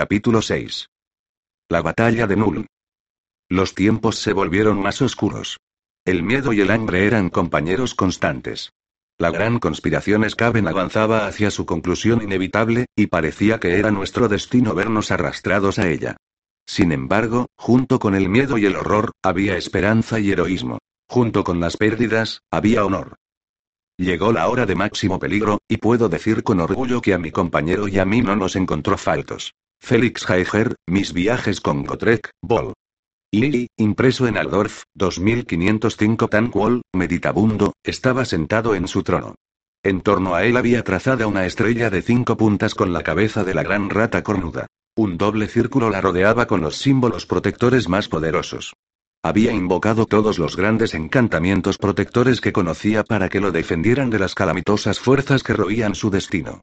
Capítulo 6. La batalla de Null. Los tiempos se volvieron más oscuros. El miedo y el hambre eran compañeros constantes. La gran conspiración Skaven avanzaba hacia su conclusión inevitable, y parecía que era nuestro destino vernos arrastrados a ella. Sin embargo, junto con el miedo y el horror, había esperanza y heroísmo. Junto con las pérdidas, había honor. Llegó la hora de máximo peligro, y puedo decir con orgullo que a mi compañero y a mí no nos encontró faltos. Félix Heiger, Mis viajes con Gotrek, Ball. Y, impreso en Aldorf, 2505 Tankwall, meditabundo, estaba sentado en su trono. En torno a él había trazada una estrella de cinco puntas con la cabeza de la gran rata cornuda. Un doble círculo la rodeaba con los símbolos protectores más poderosos. Había invocado todos los grandes encantamientos protectores que conocía para que lo defendieran de las calamitosas fuerzas que roían su destino.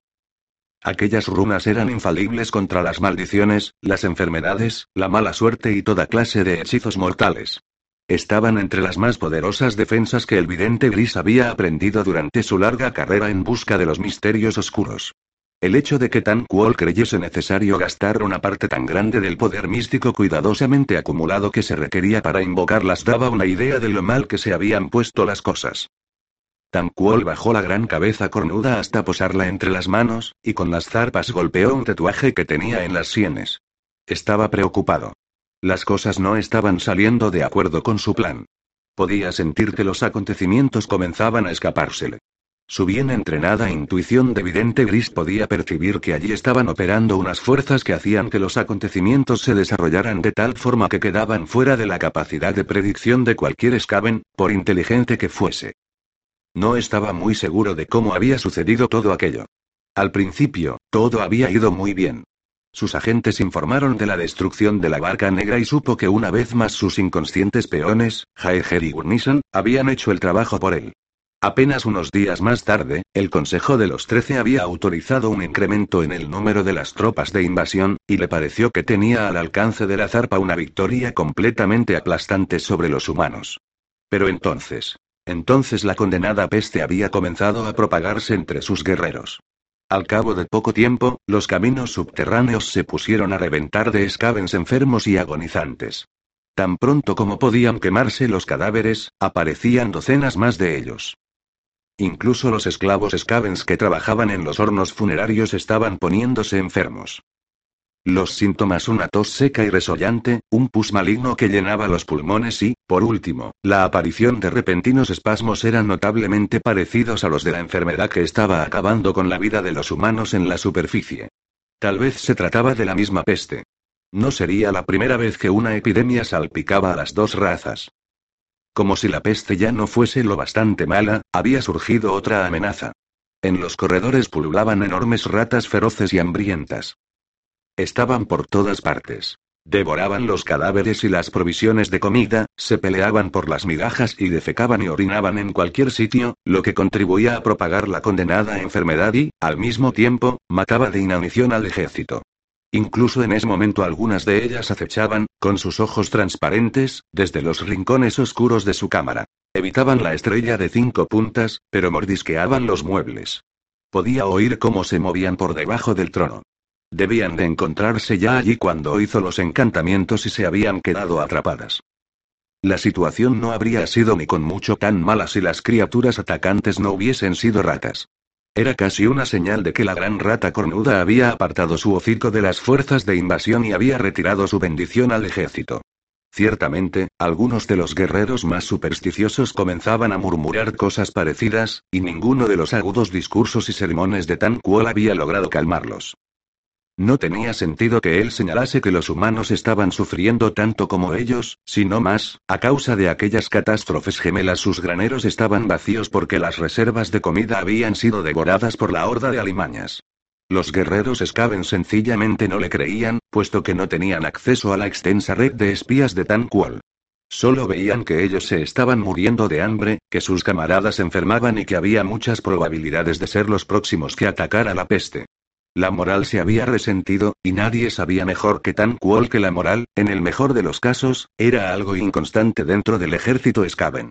Aquellas runas eran infalibles contra las maldiciones, las enfermedades, la mala suerte y toda clase de hechizos mortales. Estaban entre las más poderosas defensas que el vidente gris había aprendido durante su larga carrera en busca de los misterios oscuros. El hecho de que Tan Kuol creyese necesario gastar una parte tan grande del poder místico cuidadosamente acumulado que se requería para invocarlas daba una idea de lo mal que se habían puesto las cosas. Tanquol bajó la gran cabeza cornuda hasta posarla entre las manos, y con las zarpas golpeó un tatuaje que tenía en las sienes. Estaba preocupado. Las cosas no estaban saliendo de acuerdo con su plan. Podía sentir que los acontecimientos comenzaban a escapársele. Su bien entrenada intuición de vidente gris podía percibir que allí estaban operando unas fuerzas que hacían que los acontecimientos se desarrollaran de tal forma que quedaban fuera de la capacidad de predicción de cualquier escaven, por inteligente que fuese. No estaba muy seguro de cómo había sucedido todo aquello. Al principio, todo había ido muy bien. Sus agentes informaron de la destrucción de la barca negra y supo que una vez más sus inconscientes peones, Jaeger y Gurnison, habían hecho el trabajo por él. Apenas unos días más tarde, el Consejo de los Trece había autorizado un incremento en el número de las tropas de invasión, y le pareció que tenía al alcance de la zarpa una victoria completamente aplastante sobre los humanos. Pero entonces, entonces la condenada peste había comenzado a propagarse entre sus guerreros. Al cabo de poco tiempo, los caminos subterráneos se pusieron a reventar de escavens enfermos y agonizantes. Tan pronto como podían quemarse los cadáveres, aparecían docenas más de ellos. Incluso los esclavos scavens que trabajaban en los hornos funerarios estaban poniéndose enfermos. Los síntomas una tos seca y resollante, un pus maligno que llenaba los pulmones y, por último, la aparición de repentinos espasmos eran notablemente parecidos a los de la enfermedad que estaba acabando con la vida de los humanos en la superficie. Tal vez se trataba de la misma peste. No sería la primera vez que una epidemia salpicaba a las dos razas. Como si la peste ya no fuese lo bastante mala, había surgido otra amenaza. En los corredores pululaban enormes ratas feroces y hambrientas. Estaban por todas partes. Devoraban los cadáveres y las provisiones de comida, se peleaban por las migajas y defecaban y orinaban en cualquier sitio, lo que contribuía a propagar la condenada enfermedad y, al mismo tiempo, mataba de inanición al ejército. Incluso en ese momento algunas de ellas acechaban, con sus ojos transparentes, desde los rincones oscuros de su cámara. Evitaban la estrella de cinco puntas, pero mordisqueaban los muebles. Podía oír cómo se movían por debajo del trono. Debían de encontrarse ya allí cuando hizo los encantamientos y se habían quedado atrapadas. La situación no habría sido ni con mucho tan mala si las criaturas atacantes no hubiesen sido ratas. Era casi una señal de que la gran rata cornuda había apartado su hocico de las fuerzas de invasión y había retirado su bendición al ejército. Ciertamente, algunos de los guerreros más supersticiosos comenzaban a murmurar cosas parecidas, y ninguno de los agudos discursos y sermones de Tan Kuol había logrado calmarlos. No tenía sentido que él señalase que los humanos estaban sufriendo tanto como ellos, sino más, a causa de aquellas catástrofes gemelas sus graneros estaban vacíos porque las reservas de comida habían sido devoradas por la horda de alimañas. Los guerreros Skaven sencillamente no le creían, puesto que no tenían acceso a la extensa red de espías de Tanquol. Solo veían que ellos se estaban muriendo de hambre, que sus camaradas enfermaban y que había muchas probabilidades de ser los próximos que atacara la peste. La moral se había resentido, y nadie sabía mejor que tan cual que la moral, en el mejor de los casos, era algo inconstante dentro del ejército Skaven.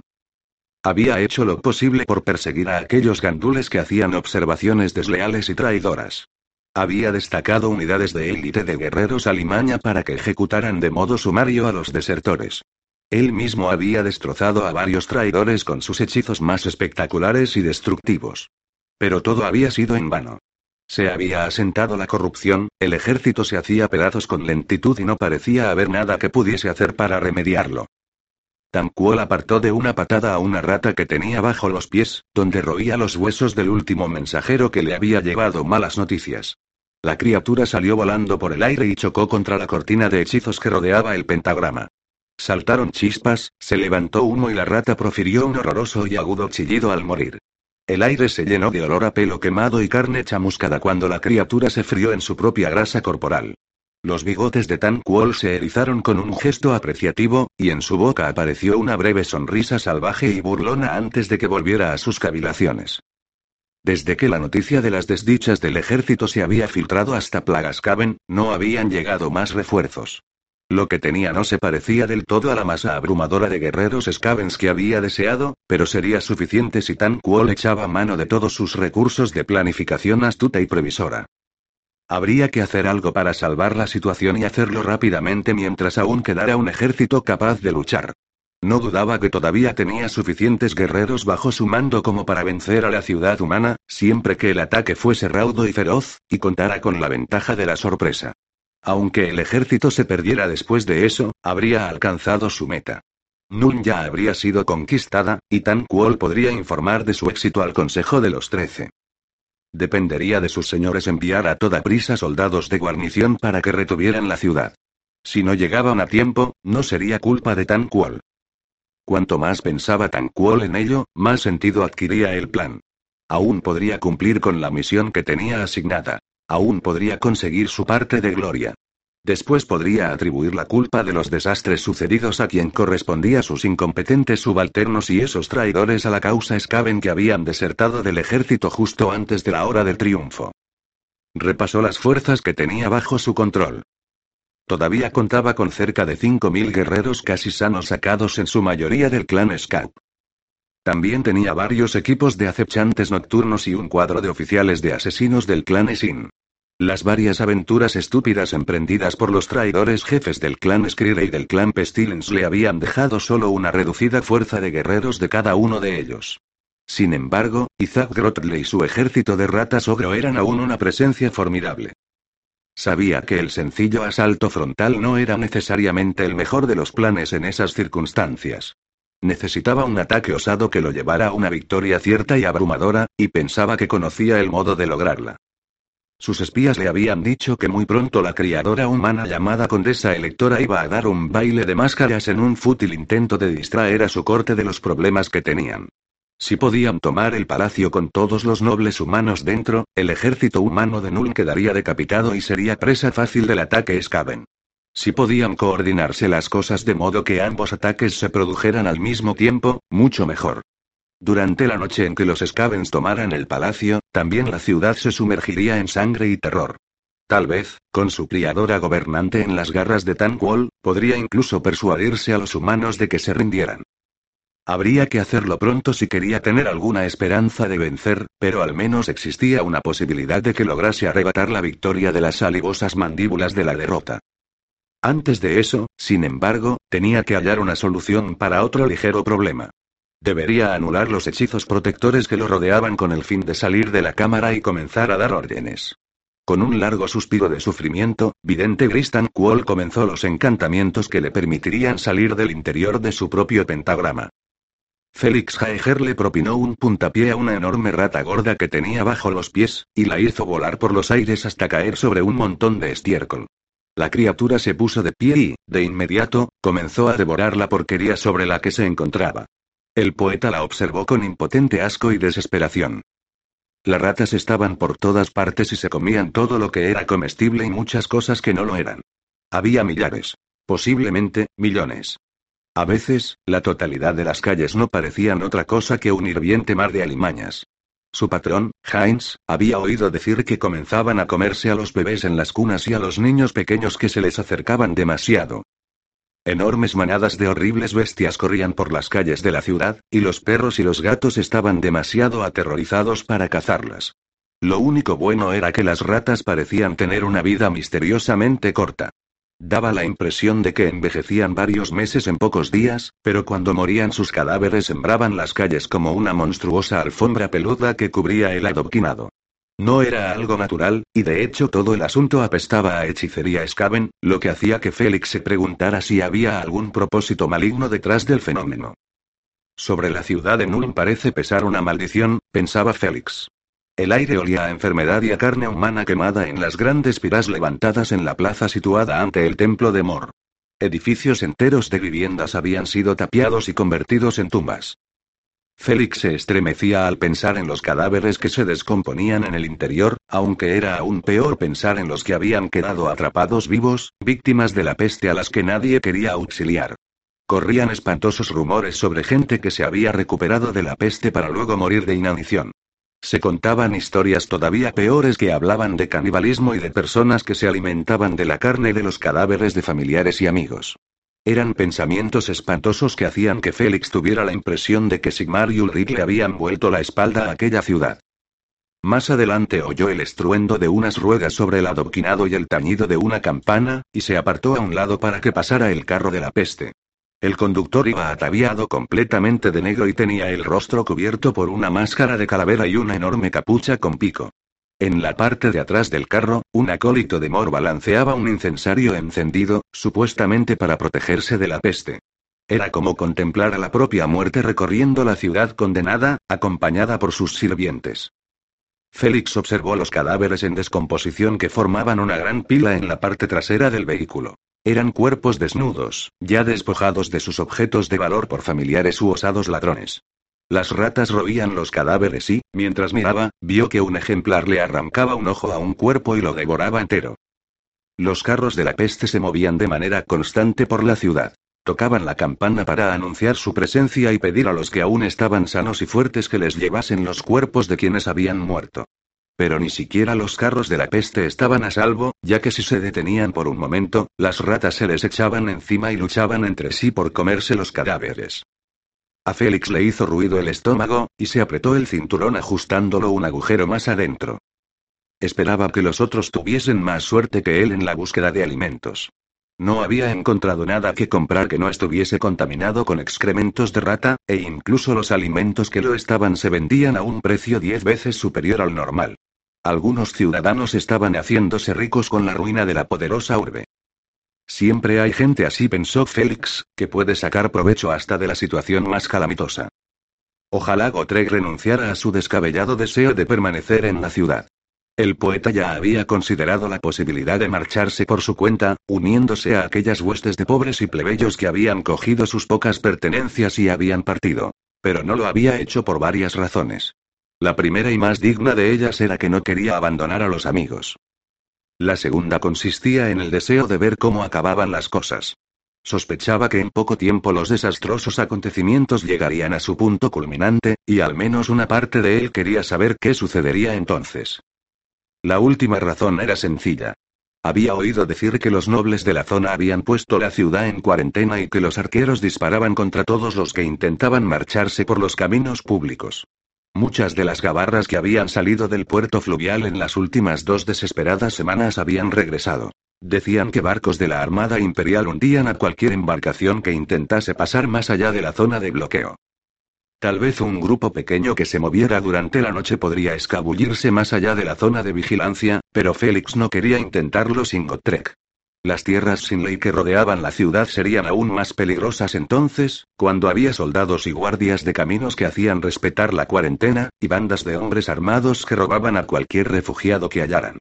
Había hecho lo posible por perseguir a aquellos gandules que hacían observaciones desleales y traidoras. Había destacado unidades de élite de guerreros alimaña para que ejecutaran de modo sumario a los desertores. Él mismo había destrozado a varios traidores con sus hechizos más espectaculares y destructivos. Pero todo había sido en vano. Se había asentado la corrupción, el ejército se hacía pedazos con lentitud y no parecía haber nada que pudiese hacer para remediarlo. Tanquol apartó de una patada a una rata que tenía bajo los pies, donde roía los huesos del último mensajero que le había llevado malas noticias. La criatura salió volando por el aire y chocó contra la cortina de hechizos que rodeaba el pentagrama. Saltaron chispas, se levantó humo y la rata profirió un horroroso y agudo chillido al morir. El aire se llenó de olor a pelo quemado y carne chamuscada cuando la criatura se frió en su propia grasa corporal. Los bigotes de Tan Kuol se erizaron con un gesto apreciativo, y en su boca apareció una breve sonrisa salvaje y burlona antes de que volviera a sus cavilaciones. Desde que la noticia de las desdichas del ejército se había filtrado hasta Plagascaven, no habían llegado más refuerzos. Lo que tenía no se parecía del todo a la masa abrumadora de guerreros Scavens que había deseado, pero sería suficiente si Tan Kuol echaba mano de todos sus recursos de planificación astuta y previsora. Habría que hacer algo para salvar la situación y hacerlo rápidamente mientras aún quedara un ejército capaz de luchar. No dudaba que todavía tenía suficientes guerreros bajo su mando como para vencer a la ciudad humana, siempre que el ataque fuese raudo y feroz, y contara con la ventaja de la sorpresa. Aunque el ejército se perdiera después de eso, habría alcanzado su meta. Nun ya habría sido conquistada, y Tan Kuol podría informar de su éxito al Consejo de los Trece. Dependería de sus señores enviar a toda prisa soldados de guarnición para que retuvieran la ciudad. Si no llegaban a tiempo, no sería culpa de Tan Kuol. Cuanto más pensaba Tan Kuol en ello, más sentido adquiría el plan. Aún podría cumplir con la misión que tenía asignada. Aún podría conseguir su parte de gloria. Después podría atribuir la culpa de los desastres sucedidos a quien correspondía sus incompetentes subalternos y esos traidores a la causa Skaven que habían desertado del ejército justo antes de la hora del triunfo. Repasó las fuerzas que tenía bajo su control. Todavía contaba con cerca de 5.000 guerreros casi sanos sacados en su mayoría del clan Scout. También tenía varios equipos de acechantes nocturnos y un cuadro de oficiales de asesinos del clan Esin. Las varias aventuras estúpidas emprendidas por los traidores jefes del clan Skrire y del clan Pestilence le habían dejado solo una reducida fuerza de guerreros de cada uno de ellos. Sin embargo, Isaac Grotle y su ejército de ratas ogro eran aún una presencia formidable. Sabía que el sencillo asalto frontal no era necesariamente el mejor de los planes en esas circunstancias. Necesitaba un ataque osado que lo llevara a una victoria cierta y abrumadora, y pensaba que conocía el modo de lograrla. Sus espías le habían dicho que muy pronto la criadora humana llamada Condesa Electora iba a dar un baile de máscaras en un fútil intento de distraer a su corte de los problemas que tenían. Si podían tomar el palacio con todos los nobles humanos dentro, el ejército humano de Null quedaría decapitado y sería presa fácil del ataque Skaven. Si podían coordinarse las cosas de modo que ambos ataques se produjeran al mismo tiempo, mucho mejor. Durante la noche en que los Scavens tomaran el palacio, también la ciudad se sumergiría en sangre y terror. Tal vez, con su criadora gobernante en las garras de Tanquol, podría incluso persuadirse a los humanos de que se rindieran. Habría que hacerlo pronto si quería tener alguna esperanza de vencer, pero al menos existía una posibilidad de que lograse arrebatar la victoria de las salivosas mandíbulas de la derrota. Antes de eso, sin embargo, tenía que hallar una solución para otro ligero problema. Debería anular los hechizos protectores que lo rodeaban con el fin de salir de la cámara y comenzar a dar órdenes. Con un largo suspiro de sufrimiento, Vidente Gristan Kuol comenzó los encantamientos que le permitirían salir del interior de su propio pentagrama. Félix Jaeger le propinó un puntapié a una enorme rata gorda que tenía bajo los pies, y la hizo volar por los aires hasta caer sobre un montón de estiércol. La criatura se puso de pie y, de inmediato, comenzó a devorar la porquería sobre la que se encontraba. El poeta la observó con impotente asco y desesperación. Las ratas estaban por todas partes y se comían todo lo que era comestible y muchas cosas que no lo eran. Había millares. Posiblemente, millones. A veces, la totalidad de las calles no parecían otra cosa que un hirviente mar de alimañas. Su patrón, Heinz, había oído decir que comenzaban a comerse a los bebés en las cunas y a los niños pequeños que se les acercaban demasiado. Enormes manadas de horribles bestias corrían por las calles de la ciudad, y los perros y los gatos estaban demasiado aterrorizados para cazarlas. Lo único bueno era que las ratas parecían tener una vida misteriosamente corta. Daba la impresión de que envejecían varios meses en pocos días, pero cuando morían sus cadáveres sembraban las calles como una monstruosa alfombra peluda que cubría el adoquinado. No era algo natural, y de hecho todo el asunto apestaba a hechicería Skaven, lo que hacía que Félix se preguntara si había algún propósito maligno detrás del fenómeno. Sobre la ciudad de Nuln parece pesar una maldición, pensaba Félix. El aire olía a enfermedad y a carne humana quemada en las grandes piras levantadas en la plaza situada ante el templo de Mor. Edificios enteros de viviendas habían sido tapiados y convertidos en tumbas. Félix se estremecía al pensar en los cadáveres que se descomponían en el interior, aunque era aún peor pensar en los que habían quedado atrapados vivos, víctimas de la peste a las que nadie quería auxiliar. Corrían espantosos rumores sobre gente que se había recuperado de la peste para luego morir de inanición. Se contaban historias todavía peores que hablaban de canibalismo y de personas que se alimentaban de la carne de los cadáveres de familiares y amigos. Eran pensamientos espantosos que hacían que Félix tuviera la impresión de que Sigmar y Ulrich le habían vuelto la espalda a aquella ciudad. Más adelante oyó el estruendo de unas ruedas sobre el adoquinado y el tañido de una campana, y se apartó a un lado para que pasara el carro de la peste. El conductor iba ataviado completamente de negro y tenía el rostro cubierto por una máscara de calavera y una enorme capucha con pico. En la parte de atrás del carro, un acólito de Mor balanceaba un incensario encendido, supuestamente para protegerse de la peste. Era como contemplar a la propia muerte recorriendo la ciudad condenada, acompañada por sus sirvientes. Félix observó los cadáveres en descomposición que formaban una gran pila en la parte trasera del vehículo. Eran cuerpos desnudos, ya despojados de sus objetos de valor por familiares u osados ladrones. Las ratas roían los cadáveres y, mientras miraba, vio que un ejemplar le arrancaba un ojo a un cuerpo y lo devoraba entero. Los carros de la peste se movían de manera constante por la ciudad. Tocaban la campana para anunciar su presencia y pedir a los que aún estaban sanos y fuertes que les llevasen los cuerpos de quienes habían muerto. Pero ni siquiera los carros de la peste estaban a salvo, ya que si se detenían por un momento, las ratas se les echaban encima y luchaban entre sí por comerse los cadáveres. A Félix le hizo ruido el estómago, y se apretó el cinturón ajustándolo un agujero más adentro. Esperaba que los otros tuviesen más suerte que él en la búsqueda de alimentos. No había encontrado nada que comprar que no estuviese contaminado con excrementos de rata, e incluso los alimentos que lo estaban se vendían a un precio diez veces superior al normal. Algunos ciudadanos estaban haciéndose ricos con la ruina de la poderosa urbe. Siempre hay gente así, pensó Félix, que puede sacar provecho hasta de la situación más calamitosa. Ojalá Gotrek renunciara a su descabellado deseo de permanecer en la ciudad. El poeta ya había considerado la posibilidad de marcharse por su cuenta, uniéndose a aquellas huestes de pobres y plebeyos que habían cogido sus pocas pertenencias y habían partido. Pero no lo había hecho por varias razones. La primera y más digna de ellas era que no quería abandonar a los amigos. La segunda consistía en el deseo de ver cómo acababan las cosas. Sospechaba que en poco tiempo los desastrosos acontecimientos llegarían a su punto culminante, y al menos una parte de él quería saber qué sucedería entonces. La última razón era sencilla. Había oído decir que los nobles de la zona habían puesto la ciudad en cuarentena y que los arqueros disparaban contra todos los que intentaban marcharse por los caminos públicos. Muchas de las gabarras que habían salido del puerto fluvial en las últimas dos desesperadas semanas habían regresado. Decían que barcos de la Armada Imperial hundían a cualquier embarcación que intentase pasar más allá de la zona de bloqueo. Tal vez un grupo pequeño que se moviera durante la noche podría escabullirse más allá de la zona de vigilancia, pero Félix no quería intentarlo sin Gotrek. Las tierras sin ley que rodeaban la ciudad serían aún más peligrosas entonces, cuando había soldados y guardias de caminos que hacían respetar la cuarentena, y bandas de hombres armados que robaban a cualquier refugiado que hallaran.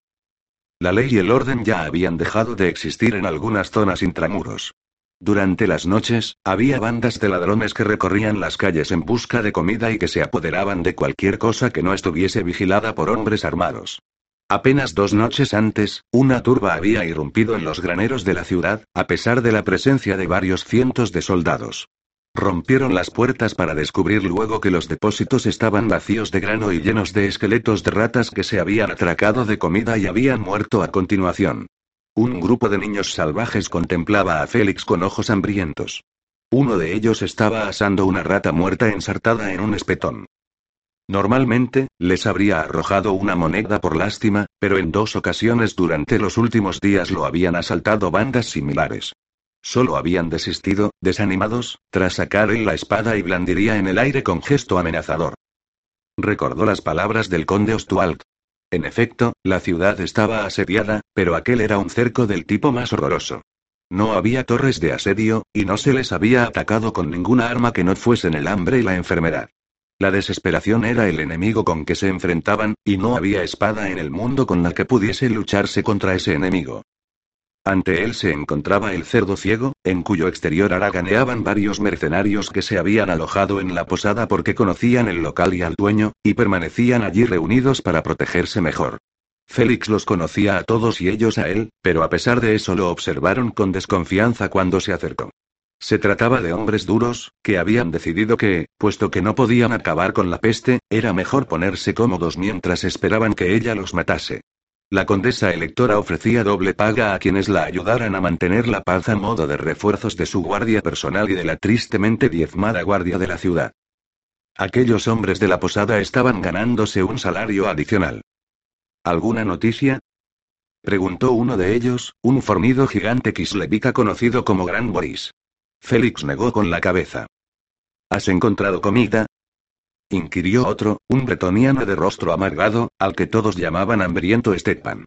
La ley y el orden ya habían dejado de existir en algunas zonas intramuros. Durante las noches, había bandas de ladrones que recorrían las calles en busca de comida y que se apoderaban de cualquier cosa que no estuviese vigilada por hombres armados. Apenas dos noches antes, una turba había irrumpido en los graneros de la ciudad, a pesar de la presencia de varios cientos de soldados. Rompieron las puertas para descubrir luego que los depósitos estaban vacíos de grano y llenos de esqueletos de ratas que se habían atracado de comida y habían muerto a continuación. Un grupo de niños salvajes contemplaba a Félix con ojos hambrientos. Uno de ellos estaba asando una rata muerta ensartada en un espetón. Normalmente, les habría arrojado una moneda por lástima, pero en dos ocasiones durante los últimos días lo habían asaltado bandas similares. Solo habían desistido, desanimados, tras sacar la espada y blandiría en el aire con gesto amenazador. Recordó las palabras del conde Ostuald. En efecto, la ciudad estaba asediada, pero aquel era un cerco del tipo más horroroso. No había torres de asedio, y no se les había atacado con ninguna arma que no fuesen el hambre y la enfermedad. La desesperación era el enemigo con que se enfrentaban, y no había espada en el mundo con la que pudiese lucharse contra ese enemigo. Ante él se encontraba el cerdo ciego, en cuyo exterior haraganeaban varios mercenarios que se habían alojado en la posada porque conocían el local y al dueño, y permanecían allí reunidos para protegerse mejor. Félix los conocía a todos y ellos a él, pero a pesar de eso lo observaron con desconfianza cuando se acercó. Se trataba de hombres duros, que habían decidido que, puesto que no podían acabar con la peste, era mejor ponerse cómodos mientras esperaban que ella los matase. La condesa electora ofrecía doble paga a quienes la ayudaran a mantener la paz a modo de refuerzos de su guardia personal y de la tristemente diezmada guardia de la ciudad. Aquellos hombres de la posada estaban ganándose un salario adicional. ¿Alguna noticia? preguntó uno de ellos, un fornido gigante kislevica conocido como Gran Boris. Félix negó con la cabeza. ¿Has encontrado comida? inquirió otro, un bretoniano de rostro amargado, al que todos llamaban hambriento Stepan.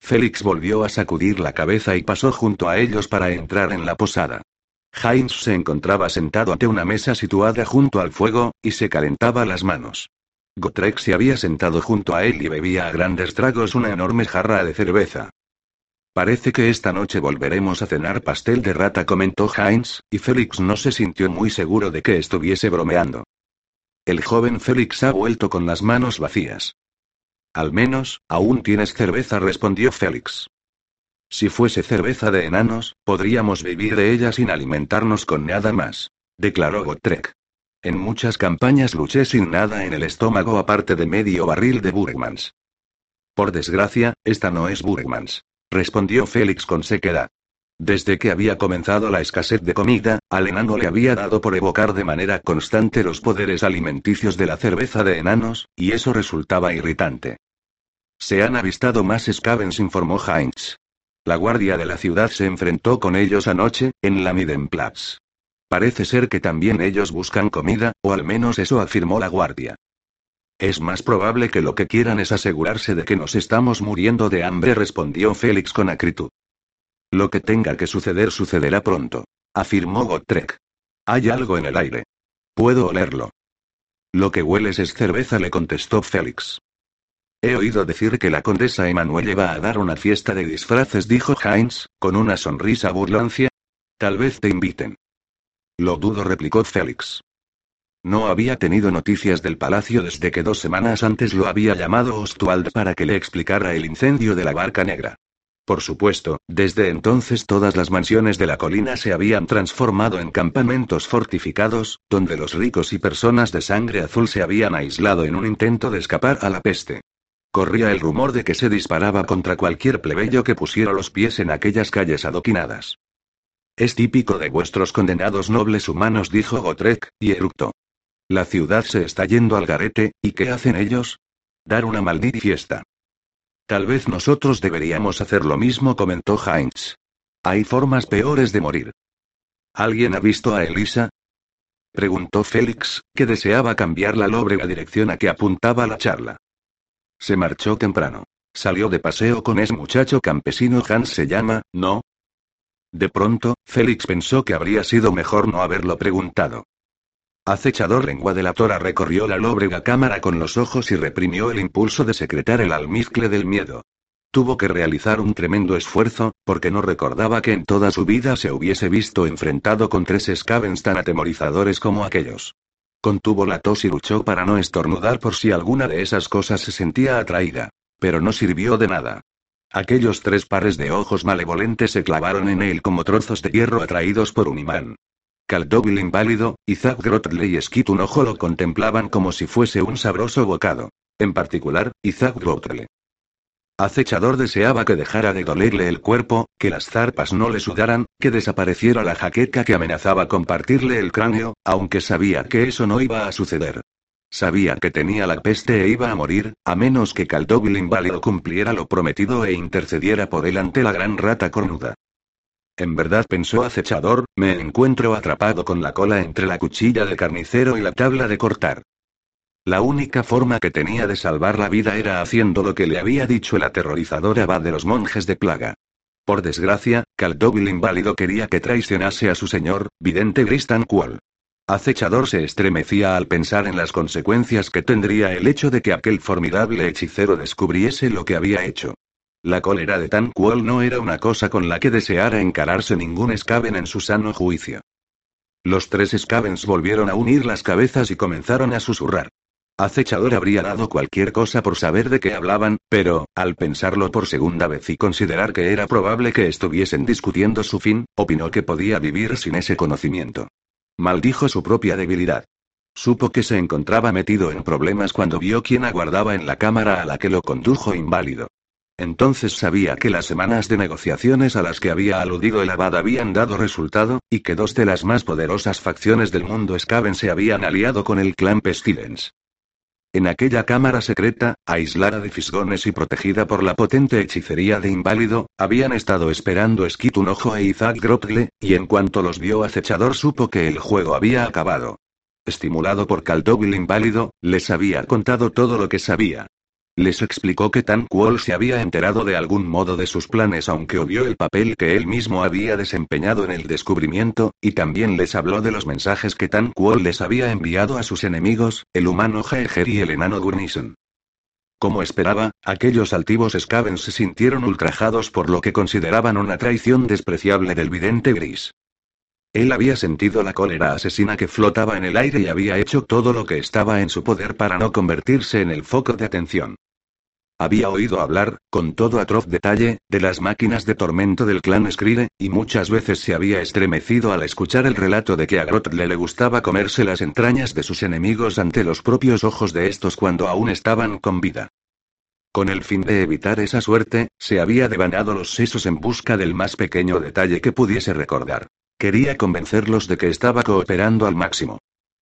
Félix volvió a sacudir la cabeza y pasó junto a ellos para entrar en la posada. Heinz se encontraba sentado ante una mesa situada junto al fuego, y se calentaba las manos. Gotrek se había sentado junto a él y bebía a grandes tragos una enorme jarra de cerveza. Parece que esta noche volveremos a cenar pastel de rata, comentó Heinz, y Félix no se sintió muy seguro de que estuviese bromeando. El joven Félix ha vuelto con las manos vacías. Al menos, aún tienes cerveza, respondió Félix. Si fuese cerveza de enanos, podríamos vivir de ella sin alimentarnos con nada más, declaró Gotrek. En muchas campañas luché sin nada en el estómago aparte de medio barril de Burgmans. Por desgracia, esta no es Burgmans, respondió Félix con sequedad. Desde que había comenzado la escasez de comida, al enano le había dado por evocar de manera constante los poderes alimenticios de la cerveza de enanos, y eso resultaba irritante. Se han avistado más Skavens, informó Heinz. La guardia de la ciudad se enfrentó con ellos anoche, en la Midenplatz. Parece ser que también ellos buscan comida, o al menos eso afirmó la guardia. Es más probable que lo que quieran es asegurarse de que nos estamos muriendo de hambre, respondió Félix con acritud. Lo que tenga que suceder sucederá pronto, afirmó Gotrek. Hay algo en el aire. Puedo olerlo. Lo que hueles es cerveza, le contestó Félix. He oído decir que la condesa Emanuele va a dar una fiesta de disfraces, dijo Heinz, con una sonrisa burlancia. Tal vez te inviten. Lo dudo, replicó Félix. No había tenido noticias del palacio desde que dos semanas antes lo había llamado Ostwald para que le explicara el incendio de la barca negra. Por supuesto, desde entonces todas las mansiones de la colina se habían transformado en campamentos fortificados, donde los ricos y personas de sangre azul se habían aislado en un intento de escapar a la peste. Corría el rumor de que se disparaba contra cualquier plebeyo que pusiera los pies en aquellas calles adoquinadas. Es típico de vuestros condenados nobles humanos, dijo Gotrek, y eructó. La ciudad se está yendo al garete, ¿y qué hacen ellos? Dar una maldita fiesta. Tal vez nosotros deberíamos hacer lo mismo, comentó Heinz. Hay formas peores de morir. ¿Alguien ha visto a Elisa? Preguntó Félix, que deseaba cambiar la lóbrega dirección a que apuntaba la charla. Se marchó temprano. Salió de paseo con ese muchacho campesino Hans se llama, ¿no? De pronto, Félix pensó que habría sido mejor no haberlo preguntado. Acechador lengua de la tora recorrió la lóbrega cámara con los ojos y reprimió el impulso de secretar el almizcle del miedo. Tuvo que realizar un tremendo esfuerzo, porque no recordaba que en toda su vida se hubiese visto enfrentado con tres scavens tan atemorizadores como aquellos. Contuvo la tos y luchó para no estornudar por si alguna de esas cosas se sentía atraída. Pero no sirvió de nada. Aquellos tres pares de ojos malevolentes se clavaron en él como trozos de hierro atraídos por un imán. Caldovil inválido, Isaac Grotle y Skit un ojo lo contemplaban como si fuese un sabroso bocado. En particular, Isaac Grotle. Acechador deseaba que dejara de dolerle el cuerpo, que las zarpas no le sudaran, que desapareciera la jaqueca que amenazaba compartirle el cráneo, aunque sabía que eso no iba a suceder. Sabía que tenía la peste e iba a morir, a menos que Caldóvil inválido cumpliera lo prometido e intercediera por él ante la gran rata cornuda. En verdad pensó acechador, me encuentro atrapado con la cola entre la cuchilla de carnicero y la tabla de cortar. La única forma que tenía de salvar la vida era haciendo lo que le había dicho el aterrorizador abad de los monjes de plaga. Por desgracia, Caldóvil inválido quería que traicionase a su señor, vidente Gristan Qual. Acechador se estremecía al pensar en las consecuencias que tendría el hecho de que aquel formidable hechicero descubriese lo que había hecho. La cólera de Tan Qual no era una cosa con la que deseara encararse ningún Skaven en su sano juicio. Los tres Skavens volvieron a unir las cabezas y comenzaron a susurrar. Acechador habría dado cualquier cosa por saber de qué hablaban, pero, al pensarlo por segunda vez y considerar que era probable que estuviesen discutiendo su fin, opinó que podía vivir sin ese conocimiento. Maldijo su propia debilidad. Supo que se encontraba metido en problemas cuando vio quién aguardaba en la cámara a la que lo condujo inválido. Entonces sabía que las semanas de negociaciones a las que había aludido el abad habían dado resultado, y que dos de las más poderosas facciones del mundo Skaven se habían aliado con el clan Pestilence. En aquella cámara secreta, aislada de fisgones y protegida por la potente hechicería de inválido, habían estado esperando Skit Ojo e Isaac Grotle, y en cuanto los vio acechador supo que el juego había acabado. Estimulado por Caldovil inválido, les había contado todo lo que sabía. Les explicó que Tan Quol se había enterado de algún modo de sus planes aunque odió el papel que él mismo había desempeñado en el descubrimiento, y también les habló de los mensajes que Tan Quol les había enviado a sus enemigos, el humano Jaeger y el enano Gurnison. Como esperaba, aquellos altivos Skaven se sintieron ultrajados por lo que consideraban una traición despreciable del vidente gris. Él había sentido la cólera asesina que flotaba en el aire y había hecho todo lo que estaba en su poder para no convertirse en el foco de atención. Había oído hablar, con todo atroz detalle, de las máquinas de tormento del clan Skrire, y muchas veces se había estremecido al escuchar el relato de que a Grotle le gustaba comerse las entrañas de sus enemigos ante los propios ojos de estos cuando aún estaban con vida. Con el fin de evitar esa suerte, se había devanado los sesos en busca del más pequeño detalle que pudiese recordar. Quería convencerlos de que estaba cooperando al máximo.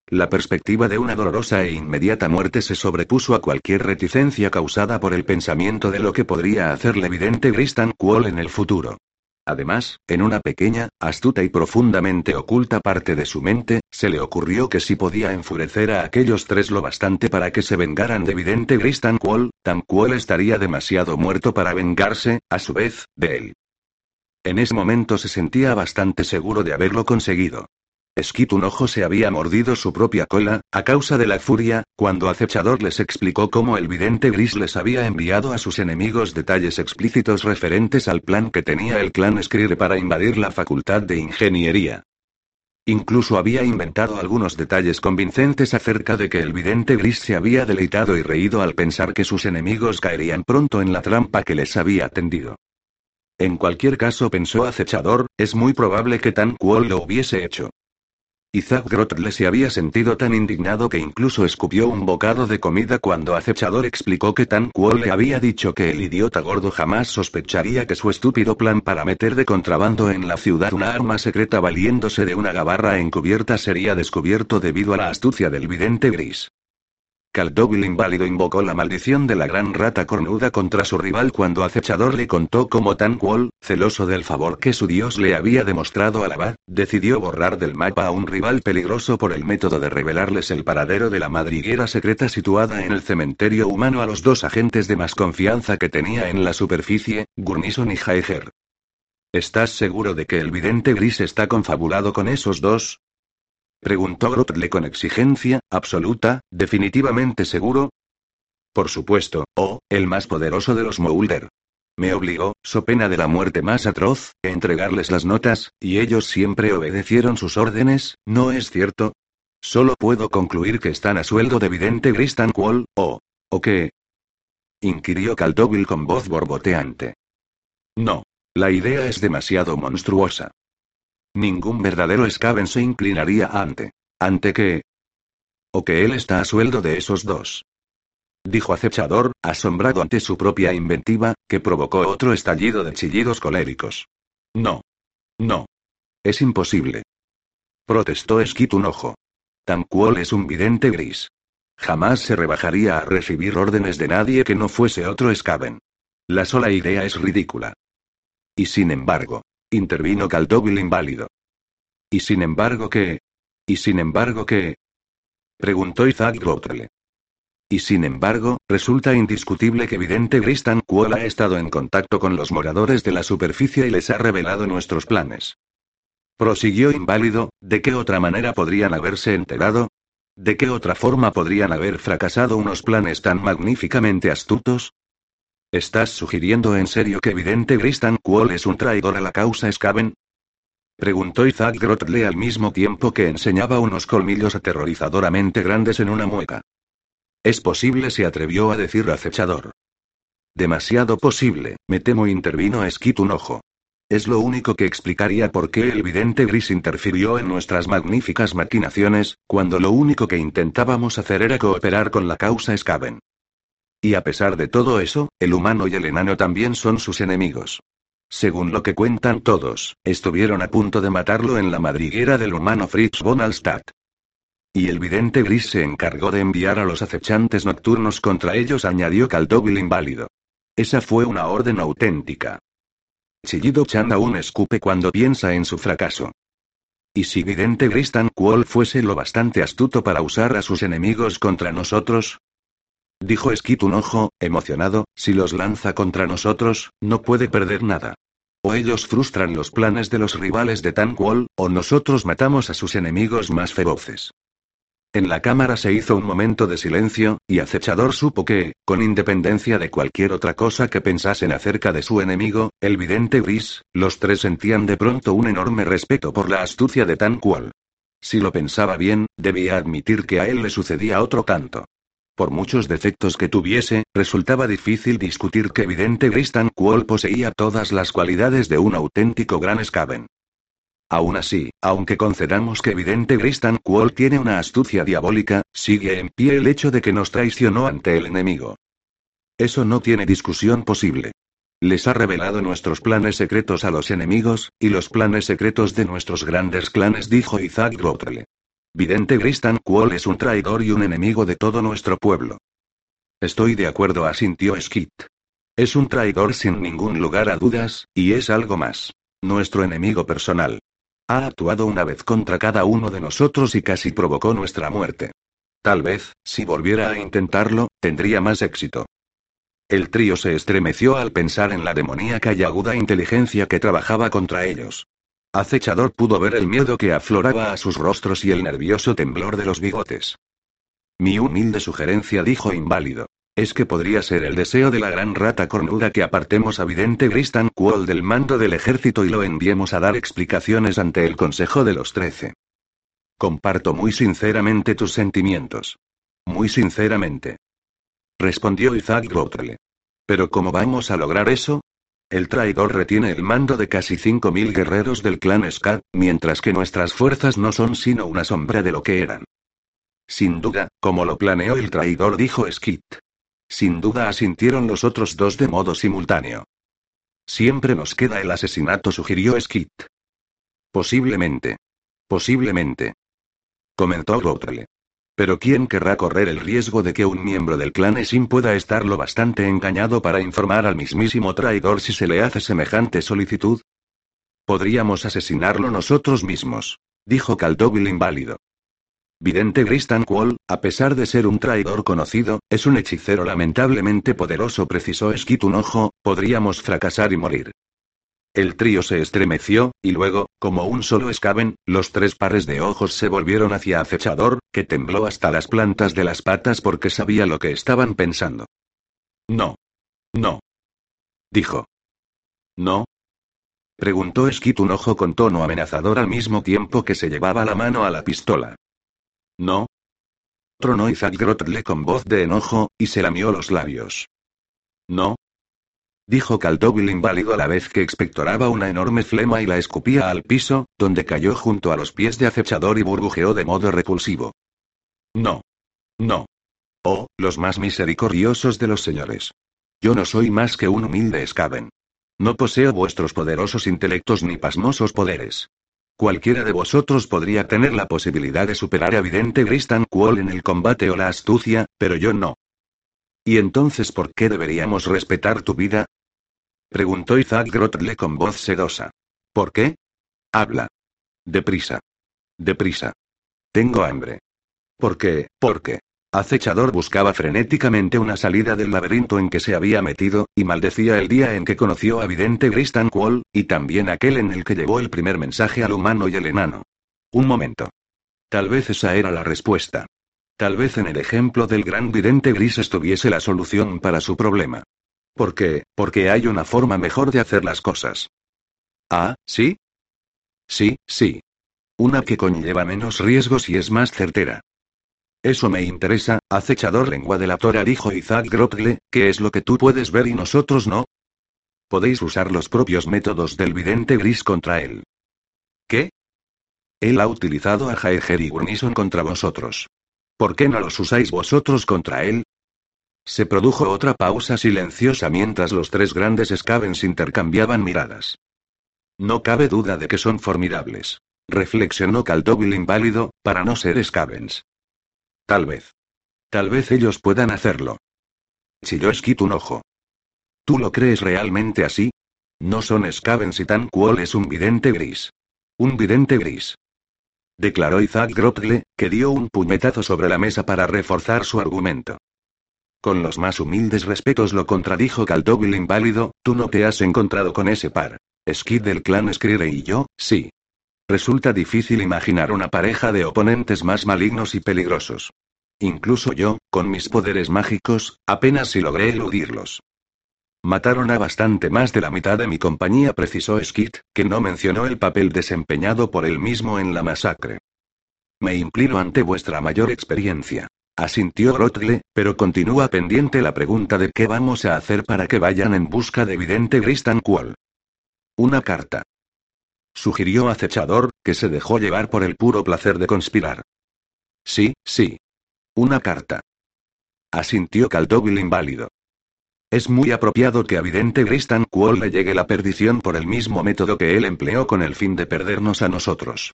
La perspectiva de una dolorosa e inmediata muerte se sobrepuso a cualquier reticencia causada por el pensamiento de lo que podría hacerle evidente Gristan Quall en el futuro. Además, en una pequeña, astuta y profundamente oculta parte de su mente, se le ocurrió que si podía enfurecer a aquellos tres lo bastante para que se vengaran de evidente Gristan Quall, Tan Quall estaría demasiado muerto para vengarse, a su vez, de él. En ese momento se sentía bastante seguro de haberlo conseguido. Skit un ojo se había mordido su propia cola, a causa de la furia, cuando Acechador les explicó cómo el vidente gris les había enviado a sus enemigos detalles explícitos referentes al plan que tenía el clan Skrire para invadir la facultad de ingeniería. Incluso había inventado algunos detalles convincentes acerca de que el vidente gris se había deleitado y reído al pensar que sus enemigos caerían pronto en la trampa que les había tendido. En cualquier caso, pensó acechador, es muy probable que Tan Quol lo hubiese hecho. Isaac Grotle se había sentido tan indignado que incluso escupió un bocado de comida cuando Acechador explicó que Tan Quol le había dicho que el idiota gordo jamás sospecharía que su estúpido plan para meter de contrabando en la ciudad una arma secreta valiéndose de una gabarra encubierta sería descubierto debido a la astucia del vidente gris. Caldóvil inválido invocó la maldición de la gran rata cornuda contra su rival cuando Acechador le contó cómo Tan Quol, celoso del favor que su dios le había demostrado al abad, decidió borrar del mapa a un rival peligroso por el método de revelarles el paradero de la madriguera secreta situada en el cementerio humano a los dos agentes de más confianza que tenía en la superficie, Gurnison y Jaeger. ¿Estás seguro de que el vidente gris está confabulado con esos dos? Preguntó Grotle con exigencia, absoluta, definitivamente seguro. Por supuesto, oh, el más poderoso de los Moulder. Me obligó, so pena de la muerte más atroz, a entregarles las notas, y ellos siempre obedecieron sus órdenes, ¿no es cierto? Solo puedo concluir que están a sueldo de vidente Gristan Quall, o. ¿O qué? inquirió Caldovil con voz borboteante. No. La idea es demasiado monstruosa. Ningún verdadero Skaven se inclinaría ante. ¿Ante qué? O que él está a sueldo de esos dos. Dijo acechador, asombrado ante su propia inventiva, que provocó otro estallido de chillidos coléricos. No. No. Es imposible. Protestó Skit un ojo. Tamcuol es un vidente gris. Jamás se rebajaría a recibir órdenes de nadie que no fuese otro Skaven. La sola idea es ridícula. Y sin embargo, intervino Caldovil inválido. ¿Y sin embargo qué? ¿Y sin embargo qué? preguntó Isaac Grotle. Y sin embargo, resulta indiscutible que Vidente Gristan Kuol ha estado en contacto con los moradores de la superficie y les ha revelado nuestros planes. Prosiguió inválido, ¿de qué otra manera podrían haberse enterado? ¿De qué otra forma podrían haber fracasado unos planes tan magníficamente astutos? ¿Estás sugiriendo en serio que Vidente Gristan Kuol es un traidor a la causa Skaven? Preguntó Isaac Grotle al mismo tiempo que enseñaba unos colmillos aterrorizadoramente grandes en una mueca. Es posible, se atrevió a decir acechador. Demasiado posible, me temo, intervino Skit un ojo. Es lo único que explicaría por qué el vidente gris interfirió en nuestras magníficas maquinaciones, cuando lo único que intentábamos hacer era cooperar con la causa Skaven. Y a pesar de todo eso, el humano y el enano también son sus enemigos. Según lo que cuentan todos, estuvieron a punto de matarlo en la madriguera del humano Fritz von Alstadt. Y el vidente gris se encargó de enviar a los acechantes nocturnos contra ellos, añadió Caldovil inválido. Esa fue una orden auténtica. Chillido Chan aún escupe cuando piensa en su fracaso. ¿Y si vidente gris tan cual fuese lo bastante astuto para usar a sus enemigos contra nosotros? Dijo Skit un ojo, emocionado, si los lanza contra nosotros, no puede perder nada. O ellos frustran los planes de los rivales de Tanquol, o nosotros matamos a sus enemigos más feroces. En la cámara se hizo un momento de silencio, y Acechador supo que, con independencia de cualquier otra cosa que pensasen acerca de su enemigo, el vidente gris, los tres sentían de pronto un enorme respeto por la astucia de Tan. Si lo pensaba bien, debía admitir que a él le sucedía otro tanto. Por muchos defectos que tuviese, resultaba difícil discutir que Vidente Gris Tan Cual poseía todas las cualidades de un auténtico gran Skaven. Aún así, aunque concedamos que evidente Gristan Quall tiene una astucia diabólica, sigue en pie el hecho de que nos traicionó ante el enemigo. Eso no tiene discusión posible. Les ha revelado nuestros planes secretos a los enemigos, y los planes secretos de nuestros grandes clanes, dijo Isaac Grotle. Vidente Gristan Quall es un traidor y un enemigo de todo nuestro pueblo. Estoy de acuerdo, asintió Skit. Es un traidor sin ningún lugar a dudas, y es algo más. Nuestro enemigo personal. Ha actuado una vez contra cada uno de nosotros y casi provocó nuestra muerte. Tal vez, si volviera a intentarlo, tendría más éxito. El trío se estremeció al pensar en la demoníaca y aguda inteligencia que trabajaba contra ellos. Acechador pudo ver el miedo que afloraba a sus rostros y el nervioso temblor de los bigotes. Mi humilde sugerencia dijo inválido. Es que podría ser el deseo de la gran rata cornuda que apartemos a Vidente Gristan del mando del ejército y lo enviemos a dar explicaciones ante el Consejo de los Trece. Comparto muy sinceramente tus sentimientos. Muy sinceramente. Respondió Isaac Grotle. Pero ¿cómo vamos a lograr eso? El traidor retiene el mando de casi cinco mil guerreros del clan Skad, mientras que nuestras fuerzas no son sino una sombra de lo que eran. Sin duda, como lo planeó el traidor, dijo Skit. Sin duda asintieron los otros dos de modo simultáneo. Siempre nos queda el asesinato, sugirió Skit. Posiblemente. Posiblemente. Comentó Grotle. Pero ¿quién querrá correr el riesgo de que un miembro del clan Esim pueda estar lo bastante engañado para informar al mismísimo traidor si se le hace semejante solicitud? Podríamos asesinarlo nosotros mismos, dijo Caldovil inválido. Vidente Gristan Quall, a pesar de ser un traidor conocido, es un hechicero lamentablemente poderoso, precisó Skit un ojo, podríamos fracasar y morir. El trío se estremeció, y luego, como un solo escaben, los tres pares de ojos se volvieron hacia Acechador, que tembló hasta las plantas de las patas porque sabía lo que estaban pensando. No. No. Dijo. ¿No? Preguntó Skit un ojo con tono amenazador al mismo tiempo que se llevaba la mano a la pistola. ¿No? Tronó Grotle con voz de enojo, y se lamió los labios. ¿No? Dijo Caldovil inválido a la vez que expectoraba una enorme flema y la escupía al piso, donde cayó junto a los pies de acechador y burbujeó de modo repulsivo. No. No. Oh, los más misericordiosos de los señores. Yo no soy más que un humilde escaven. No poseo vuestros poderosos intelectos ni pasmosos poderes. Cualquiera de vosotros podría tener la posibilidad de superar a Vidente Gristan Quall en el combate o la astucia, pero yo no. ¿Y entonces por qué deberíamos respetar tu vida? Preguntó Isaac Grotle con voz sedosa. ¿Por qué? Habla. Deprisa. Deprisa. Tengo hambre. ¿Por qué? ¿Por qué? Acechador buscaba frenéticamente una salida del laberinto en que se había metido, y maldecía el día en que conoció a Vidente Gristan Quall, y también aquel en el que llevó el primer mensaje al humano y el enano. Un momento. Tal vez esa era la respuesta. Tal vez en el ejemplo del gran vidente gris estuviese la solución para su problema. ¿Por qué? Porque hay una forma mejor de hacer las cosas. Ah, ¿sí? Sí, sí. Una que conlleva menos riesgos y es más certera. Eso me interesa, acechador lengua de la Tora dijo Isaac Grotle, ¿qué es lo que tú puedes ver y nosotros no? Podéis usar los propios métodos del vidente gris contra él. ¿Qué? Él ha utilizado a Jaeger y Gurnison contra vosotros. ¿Por qué no los usáis vosotros contra él? Se produjo otra pausa silenciosa mientras los tres grandes Scavens intercambiaban miradas. No cabe duda de que son formidables. Reflexionó Caldovil inválido, para no ser Scavens. Tal vez. Tal vez ellos puedan hacerlo. Chilló Skit un ojo. ¿Tú lo crees realmente así? No son Scavens y tan cual es un vidente gris. Un vidente gris. Declaró Isaac Grotle, que dio un puñetazo sobre la mesa para reforzar su argumento. Con los más humildes respetos lo contradijo Caldovil inválido, tú no te has encontrado con ese par. Skid del clan Skrire y yo, sí. Resulta difícil imaginar una pareja de oponentes más malignos y peligrosos. Incluso yo, con mis poderes mágicos, apenas si logré eludirlos. Mataron a bastante más de la mitad de mi compañía, precisó Skid, que no mencionó el papel desempeñado por él mismo en la masacre. Me implino ante vuestra mayor experiencia. Asintió Grotle, pero continúa pendiente la pregunta de qué vamos a hacer para que vayan en busca de evidente Gristan. Una carta sugirió acechador, que se dejó llevar por el puro placer de conspirar. Sí, sí. Una carta. Asintió Caldovil inválido. Es muy apropiado que a Vidente Gristan Quall le llegue la perdición por el mismo método que él empleó con el fin de perdernos a nosotros.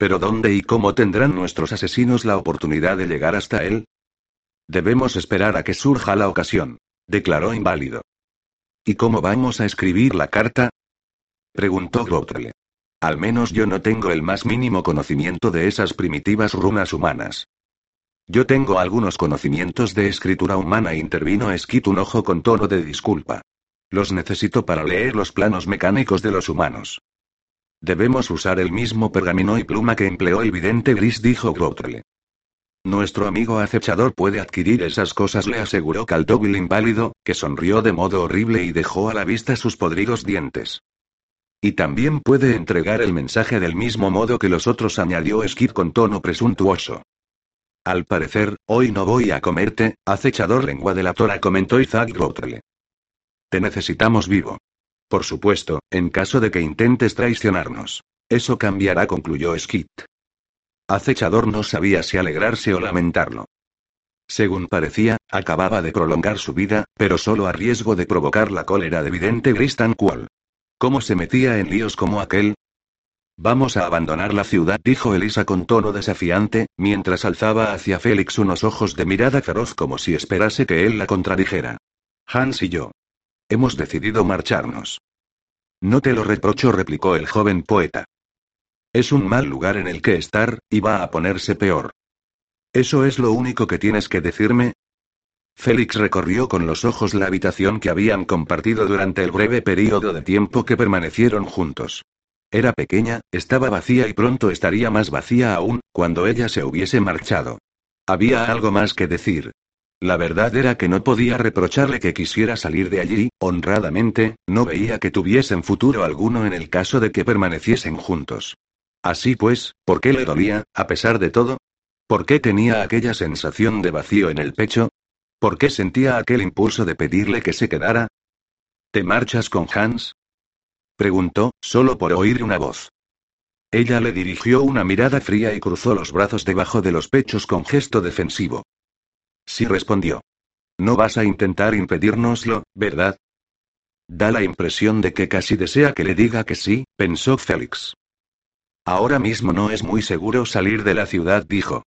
Pero ¿dónde y cómo tendrán nuestros asesinos la oportunidad de llegar hasta él? Debemos esperar a que surja la ocasión, declaró inválido. ¿Y cómo vamos a escribir la carta? Preguntó Grotle. Al menos yo no tengo el más mínimo conocimiento de esas primitivas runas humanas. Yo tengo algunos conocimientos de escritura humana, intervino Skit un ojo con tono de disculpa. Los necesito para leer los planos mecánicos de los humanos. Debemos usar el mismo pergamino y pluma que empleó el vidente gris, dijo Grotle. Nuestro amigo acechador puede adquirir esas cosas, le aseguró Caldovil inválido, que sonrió de modo horrible y dejó a la vista sus podridos dientes. Y también puede entregar el mensaje del mismo modo que los otros, añadió Skid con tono presuntuoso. Al parecer, hoy no voy a comerte, acechador lengua de la tora, comentó Isaac Grotle. Te necesitamos vivo. Por supuesto, en caso de que intentes traicionarnos. Eso cambiará, concluyó Skid. Acechador no sabía si alegrarse o lamentarlo. Según parecía, acababa de prolongar su vida, pero solo a riesgo de provocar la cólera de vidente Gristan Qual. ¿Cómo se metía en líos como aquel? Vamos a abandonar la ciudad, dijo Elisa con tono desafiante, mientras alzaba hacia Félix unos ojos de mirada feroz como si esperase que él la contradijera. Hans y yo. Hemos decidido marcharnos. No te lo reprocho, replicó el joven poeta. Es un mal lugar en el que estar, y va a ponerse peor. ¿Eso es lo único que tienes que decirme? Félix recorrió con los ojos la habitación que habían compartido durante el breve período de tiempo que permanecieron juntos. Era pequeña, estaba vacía y pronto estaría más vacía aún, cuando ella se hubiese marchado. Había algo más que decir. La verdad era que no podía reprocharle que quisiera salir de allí, honradamente, no veía que tuviesen futuro alguno en el caso de que permaneciesen juntos. Así pues, ¿por qué le dolía, a pesar de todo? ¿Por qué tenía aquella sensación de vacío en el pecho? ¿Por qué sentía aquel impulso de pedirle que se quedara? ¿Te marchas con Hans? Preguntó, solo por oír una voz. Ella le dirigió una mirada fría y cruzó los brazos debajo de los pechos con gesto defensivo. Sí respondió. No vas a intentar impedírnoslo, ¿verdad? Da la impresión de que casi desea que le diga que sí, pensó Félix. Ahora mismo no es muy seguro salir de la ciudad, dijo.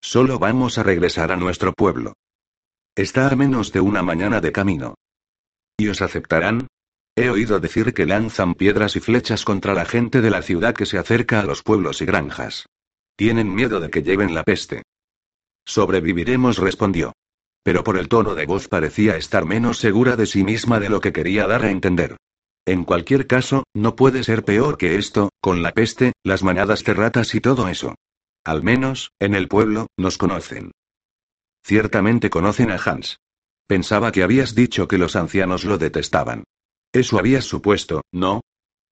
Solo vamos a regresar a nuestro pueblo. Está a menos de una mañana de camino. ¿Y os aceptarán? He oído decir que lanzan piedras y flechas contra la gente de la ciudad que se acerca a los pueblos y granjas. Tienen miedo de que lleven la peste. Sobreviviremos, respondió. Pero por el tono de voz parecía estar menos segura de sí misma de lo que quería dar a entender. En cualquier caso, no puede ser peor que esto, con la peste, las manadas de ratas y todo eso. Al menos, en el pueblo, nos conocen. Ciertamente conocen a Hans. Pensaba que habías dicho que los ancianos lo detestaban. Eso habías supuesto, ¿no?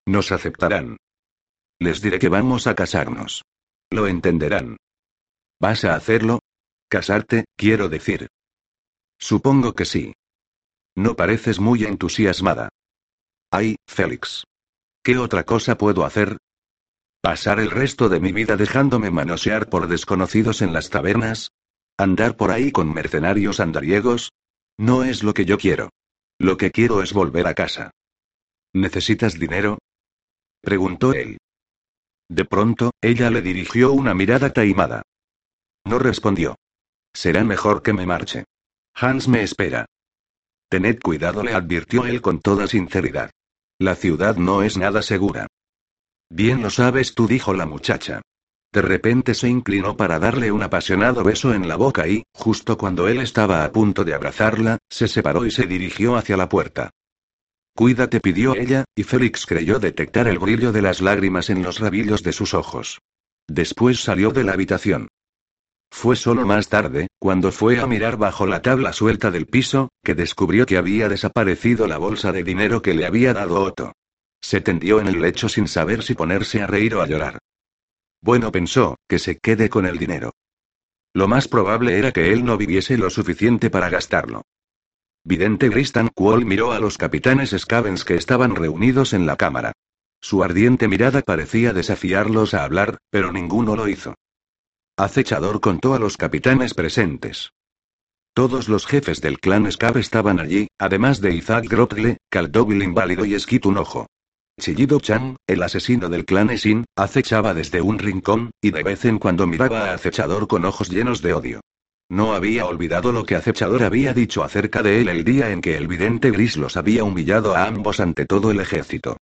Nos aceptarán. Les diré que vamos a casarnos. Lo entenderán. ¿Vas a hacerlo? Casarte, quiero decir. Supongo que sí. No pareces muy entusiasmada. Ay, Félix. ¿Qué otra cosa puedo hacer? ¿Pasar el resto de mi vida dejándome manosear por desconocidos en las tabernas? ¿Andar por ahí con mercenarios andariegos? No es lo que yo quiero. Lo que quiero es volver a casa. ¿Necesitas dinero? preguntó él. De pronto, ella le dirigió una mirada taimada. No respondió. Será mejor que me marche. Hans me espera. Tened cuidado, le advirtió él con toda sinceridad. La ciudad no es nada segura. Bien lo sabes tú, dijo la muchacha. De repente se inclinó para darle un apasionado beso en la boca y, justo cuando él estaba a punto de abrazarla, se separó y se dirigió hacia la puerta. Cuídate, pidió ella, y Félix creyó detectar el brillo de las lágrimas en los rabillos de sus ojos. Después salió de la habitación. Fue solo más tarde, cuando fue a mirar bajo la tabla suelta del piso, que descubrió que había desaparecido la bolsa de dinero que le había dado Otto. Se tendió en el lecho sin saber si ponerse a reír o a llorar. Bueno, pensó, que se quede con el dinero. Lo más probable era que él no viviese lo suficiente para gastarlo. Vidente Gristan Quall miró a los capitanes Scavens que estaban reunidos en la cámara. Su ardiente mirada parecía desafiarlos a hablar, pero ninguno lo hizo. Acechador contó a los capitanes presentes. Todos los jefes del clan Scav estaban allí, además de Isaac Grotle, Caldovil Inválido y Skitun Ojo. Chillido Chan, el asesino del clan Esin, acechaba desde un rincón, y de vez en cuando miraba a Acechador con ojos llenos de odio. No había olvidado lo que Acechador había dicho acerca de él el día en que el vidente gris los había humillado a ambos ante todo el ejército.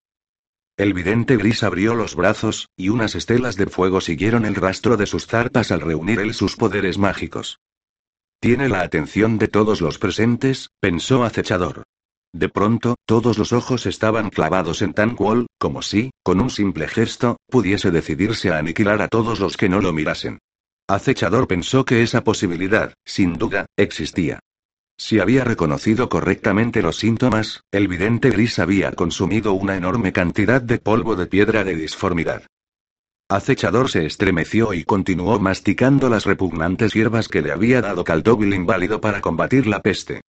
El vidente gris abrió los brazos, y unas estelas de fuego siguieron el rastro de sus zarpas al reunir él sus poderes mágicos. Tiene la atención de todos los presentes, pensó acechador. De pronto, todos los ojos estaban clavados en Tan Quol, como si, con un simple gesto, pudiese decidirse a aniquilar a todos los que no lo mirasen. Acechador pensó que esa posibilidad, sin duda, existía. Si había reconocido correctamente los síntomas, el vidente gris había consumido una enorme cantidad de polvo de piedra de disformidad. Acechador se estremeció y continuó masticando las repugnantes hierbas que le había dado Caldóvil inválido para combatir la peste.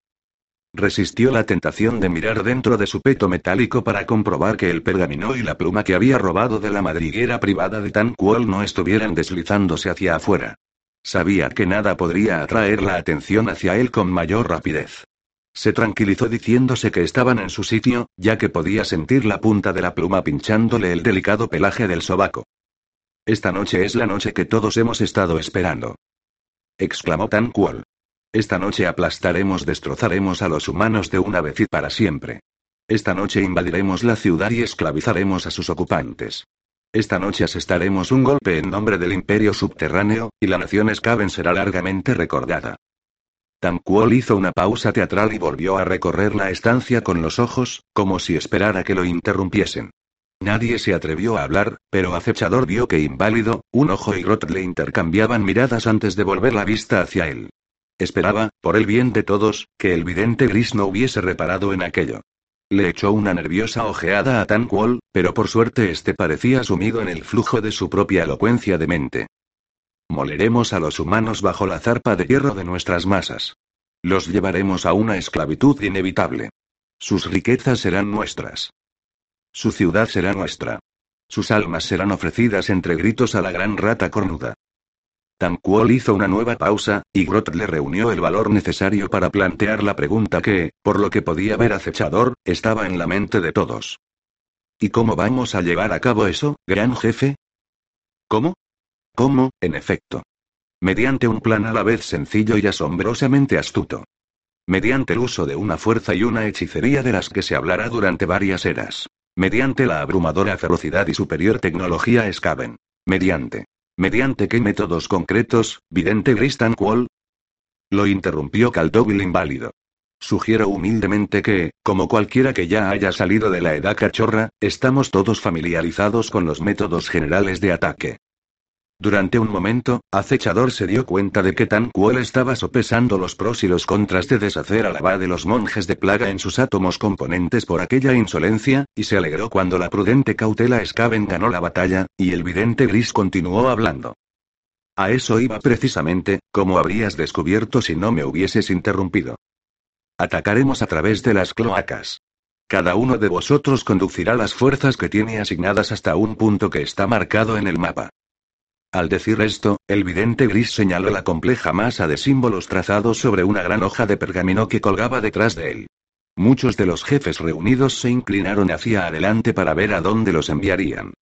Resistió la tentación de mirar dentro de su peto metálico para comprobar que el pergamino y la pluma que había robado de la madriguera privada de Tan Quol no estuvieran deslizándose hacia afuera. Sabía que nada podría atraer la atención hacia él con mayor rapidez. Se tranquilizó diciéndose que estaban en su sitio, ya que podía sentir la punta de la pluma pinchándole el delicado pelaje del sobaco. Esta noche es la noche que todos hemos estado esperando. exclamó Tan Quol. Esta noche aplastaremos, destrozaremos a los humanos de una vez y para siempre. Esta noche invadiremos la ciudad y esclavizaremos a sus ocupantes. Esta noche asestaremos un golpe en nombre del imperio subterráneo, y la nación Skaven será largamente recordada. Tamquol hizo una pausa teatral y volvió a recorrer la estancia con los ojos, como si esperara que lo interrumpiesen. Nadie se atrevió a hablar, pero acechador vio que inválido, un ojo y Rot le intercambiaban miradas antes de volver la vista hacia él. Esperaba, por el bien de todos, que el vidente gris no hubiese reparado en aquello. Le echó una nerviosa ojeada a Tan pero por suerte este parecía sumido en el flujo de su propia elocuencia de mente. Moleremos a los humanos bajo la zarpa de hierro de nuestras masas. Los llevaremos a una esclavitud inevitable. Sus riquezas serán nuestras. Su ciudad será nuestra. Sus almas serán ofrecidas entre gritos a la gran rata cornuda. Tamquol hizo una nueva pausa, y Grot le reunió el valor necesario para plantear la pregunta que, por lo que podía ver acechador, estaba en la mente de todos. ¿Y cómo vamos a llevar a cabo eso, gran jefe? ¿Cómo? ¿Cómo, en efecto? Mediante un plan a la vez sencillo y asombrosamente astuto. Mediante el uso de una fuerza y una hechicería de las que se hablará durante varias eras. Mediante la abrumadora ferocidad y superior tecnología Skaven. Mediante. ¿Mediante qué métodos concretos, vidente Gristan Quall? Lo interrumpió Caldovil inválido. Sugiero humildemente que, como cualquiera que ya haya salido de la edad cachorra, estamos todos familiarizados con los métodos generales de ataque. Durante un momento, Acechador se dio cuenta de que Tan Kuel estaba sopesando los pros y los contras de deshacer al abad de los monjes de plaga en sus átomos componentes por aquella insolencia, y se alegró cuando la prudente cautela Skaven ganó la batalla, y el vidente gris continuó hablando. A eso iba precisamente, como habrías descubierto si no me hubieses interrumpido. Atacaremos a través de las cloacas. Cada uno de vosotros conducirá las fuerzas que tiene asignadas hasta un punto que está marcado en el mapa. Al decir esto, el vidente gris señaló la compleja masa de símbolos trazados sobre una gran hoja de pergamino que colgaba detrás de él. Muchos de los jefes reunidos se inclinaron hacia adelante para ver a dónde los enviarían.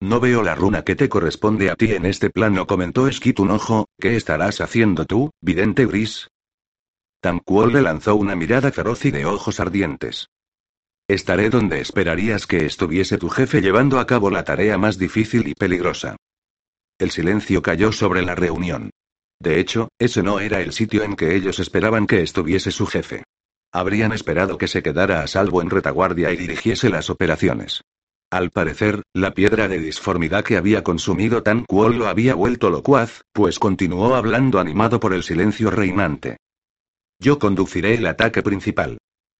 No veo la runa que te corresponde a ti en este plano, comentó Skit un ojo, ¿qué estarás haciendo tú, vidente gris? Tamquol le lanzó una mirada feroz y de ojos ardientes. Estaré donde esperarías que estuviese tu jefe llevando a cabo la tarea más difícil y peligrosa. El silencio cayó sobre la reunión. De hecho, ese no era el sitio en que ellos esperaban que estuviese su jefe. Habrían esperado que se quedara a salvo en retaguardia y dirigiese las operaciones. Al parecer, la piedra de disformidad que había consumido Tan Kuol lo había vuelto locuaz, pues continuó hablando animado por el silencio reinante. Yo conduciré el ataque principal.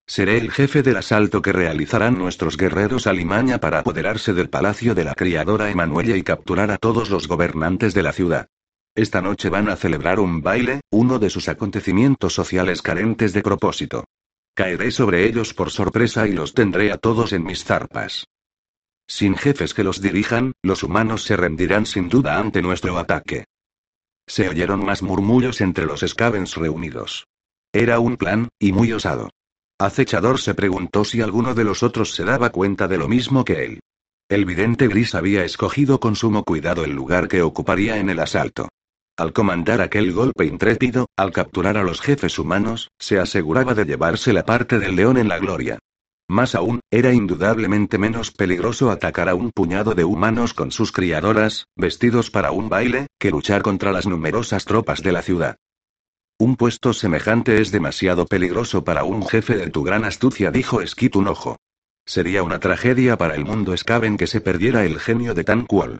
Seré el jefe del asalto que realizarán nuestros guerreros a Limaña para apoderarse del palacio de la criadora Emanuella y capturar a todos los gobernantes de la ciudad. Esta noche van a celebrar un baile, uno de sus acontecimientos sociales carentes de propósito. Caeré sobre ellos por sorpresa y los tendré a todos en mis zarpas. Sin jefes que los dirijan, los humanos se rendirán sin duda ante nuestro ataque. Se oyeron más murmullos entre los Skavens reunidos. Era un plan, y muy osado. Acechador se preguntó si alguno de los otros se daba cuenta de lo mismo que él. El vidente gris había escogido con sumo cuidado el lugar que ocuparía en el asalto. Al comandar aquel golpe intrépido, al capturar a los jefes humanos, se aseguraba de llevarse la parte del león en la gloria. Más aún, era indudablemente menos peligroso atacar a un puñado de humanos con sus criadoras, vestidos para un baile, que luchar contra las numerosas tropas de la ciudad. Un puesto semejante es demasiado peligroso para un jefe de tu gran astucia, dijo Skit un ojo. Sería una tragedia para el mundo Skaven que se perdiera el genio de Tan cual.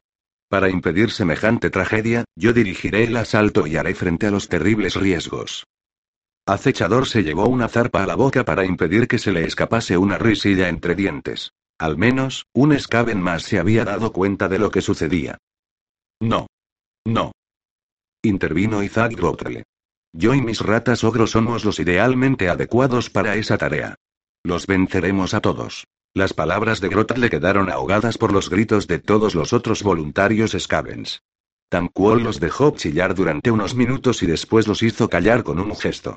Para impedir semejante tragedia, yo dirigiré el asalto y haré frente a los terribles riesgos. Acechador se llevó una zarpa a la boca para impedir que se le escapase una risilla entre dientes. Al menos, un Skaven más se había dado cuenta de lo que sucedía. No. No. Intervino Isaac Grotle. Yo y mis ratas ogros somos los idealmente adecuados para esa tarea. Los venceremos a todos. Las palabras de Grot le quedaron ahogadas por los gritos de todos los otros voluntarios Scavens. Tamquol los dejó chillar durante unos minutos y después los hizo callar con un gesto.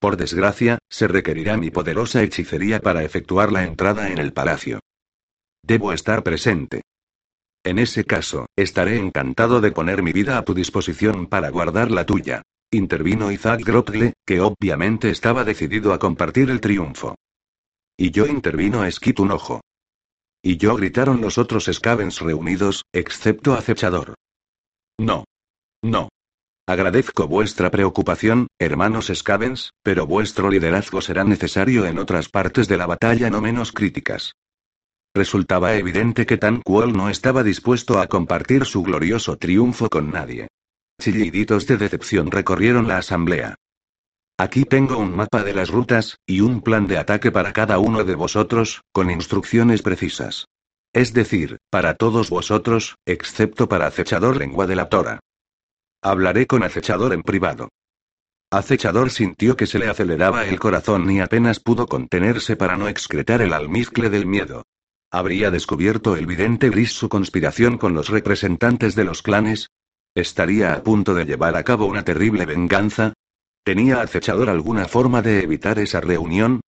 Por desgracia, se requerirá mi poderosa hechicería para efectuar la entrada en el palacio. Debo estar presente. En ese caso, estaré encantado de poner mi vida a tu disposición para guardar la tuya intervino Isaac Grotle, que obviamente estaba decidido a compartir el triunfo. Y yo intervino Skit un ojo. Y yo gritaron los otros Skavens reunidos, excepto Acechador. No. No. Agradezco vuestra preocupación, hermanos Skavens, pero vuestro liderazgo será necesario en otras partes de la batalla no menos críticas. Resultaba evidente que Tan no estaba dispuesto a compartir su glorioso triunfo con nadie. Chilliditos de decepción recorrieron la asamblea. Aquí tengo un mapa de las rutas, y un plan de ataque para cada uno de vosotros, con instrucciones precisas. Es decir, para todos vosotros, excepto para Acechador Lengua de la Tora. Hablaré con Acechador en privado. Acechador sintió que se le aceleraba el corazón y apenas pudo contenerse para no excretar el almizcle del miedo. ¿Habría descubierto el vidente gris su conspiración con los representantes de los clanes? ¿Estaría a punto de llevar a cabo una terrible venganza? ¿Tenía acechador alguna forma de evitar esa reunión?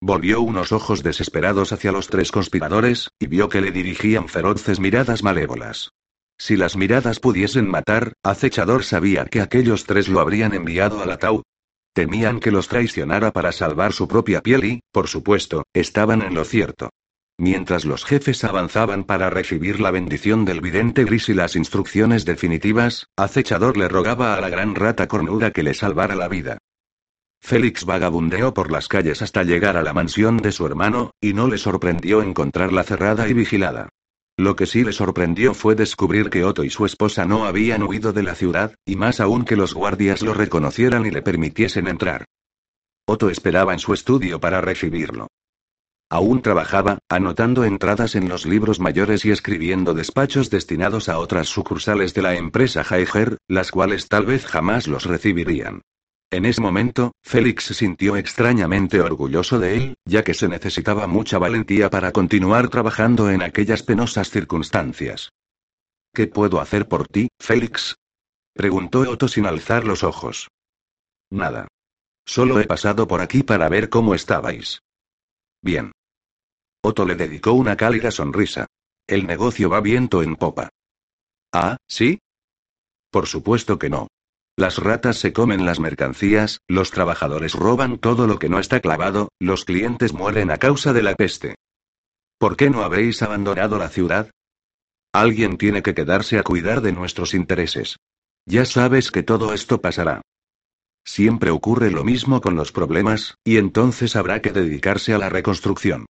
Volvió unos ojos desesperados hacia los tres conspiradores, y vio que le dirigían feroces miradas malévolas. Si las miradas pudiesen matar, acechador sabía que aquellos tres lo habrían enviado al ataúd. Temían que los traicionara para salvar su propia piel y, por supuesto, estaban en lo cierto. Mientras los jefes avanzaban para recibir la bendición del vidente gris y las instrucciones definitivas, acechador le rogaba a la gran rata cornuda que le salvara la vida. Félix vagabundeó por las calles hasta llegar a la mansión de su hermano, y no le sorprendió encontrarla cerrada y vigilada. Lo que sí le sorprendió fue descubrir que Otto y su esposa no habían huido de la ciudad, y más aún que los guardias lo reconocieran y le permitiesen entrar. Otto esperaba en su estudio para recibirlo. Aún trabajaba, anotando entradas en los libros mayores y escribiendo despachos destinados a otras sucursales de la empresa Haiger, las cuales tal vez jamás los recibirían. En ese momento, Félix se sintió extrañamente orgulloso de él, ya que se necesitaba mucha valentía para continuar trabajando en aquellas penosas circunstancias. ¿Qué puedo hacer por ti, Félix? preguntó Otto sin alzar los ojos. Nada. Solo he pasado por aquí para ver cómo estabais. Bien. Otto le dedicó una cálida sonrisa. El negocio va viento en popa. Ah, ¿sí? Por supuesto que no. Las ratas se comen las mercancías, los trabajadores roban todo lo que no está clavado, los clientes mueren a causa de la peste. ¿Por qué no habéis abandonado la ciudad? Alguien tiene que quedarse a cuidar de nuestros intereses. Ya sabes que todo esto pasará. Siempre ocurre lo mismo con los problemas, y entonces habrá que dedicarse a la reconstrucción.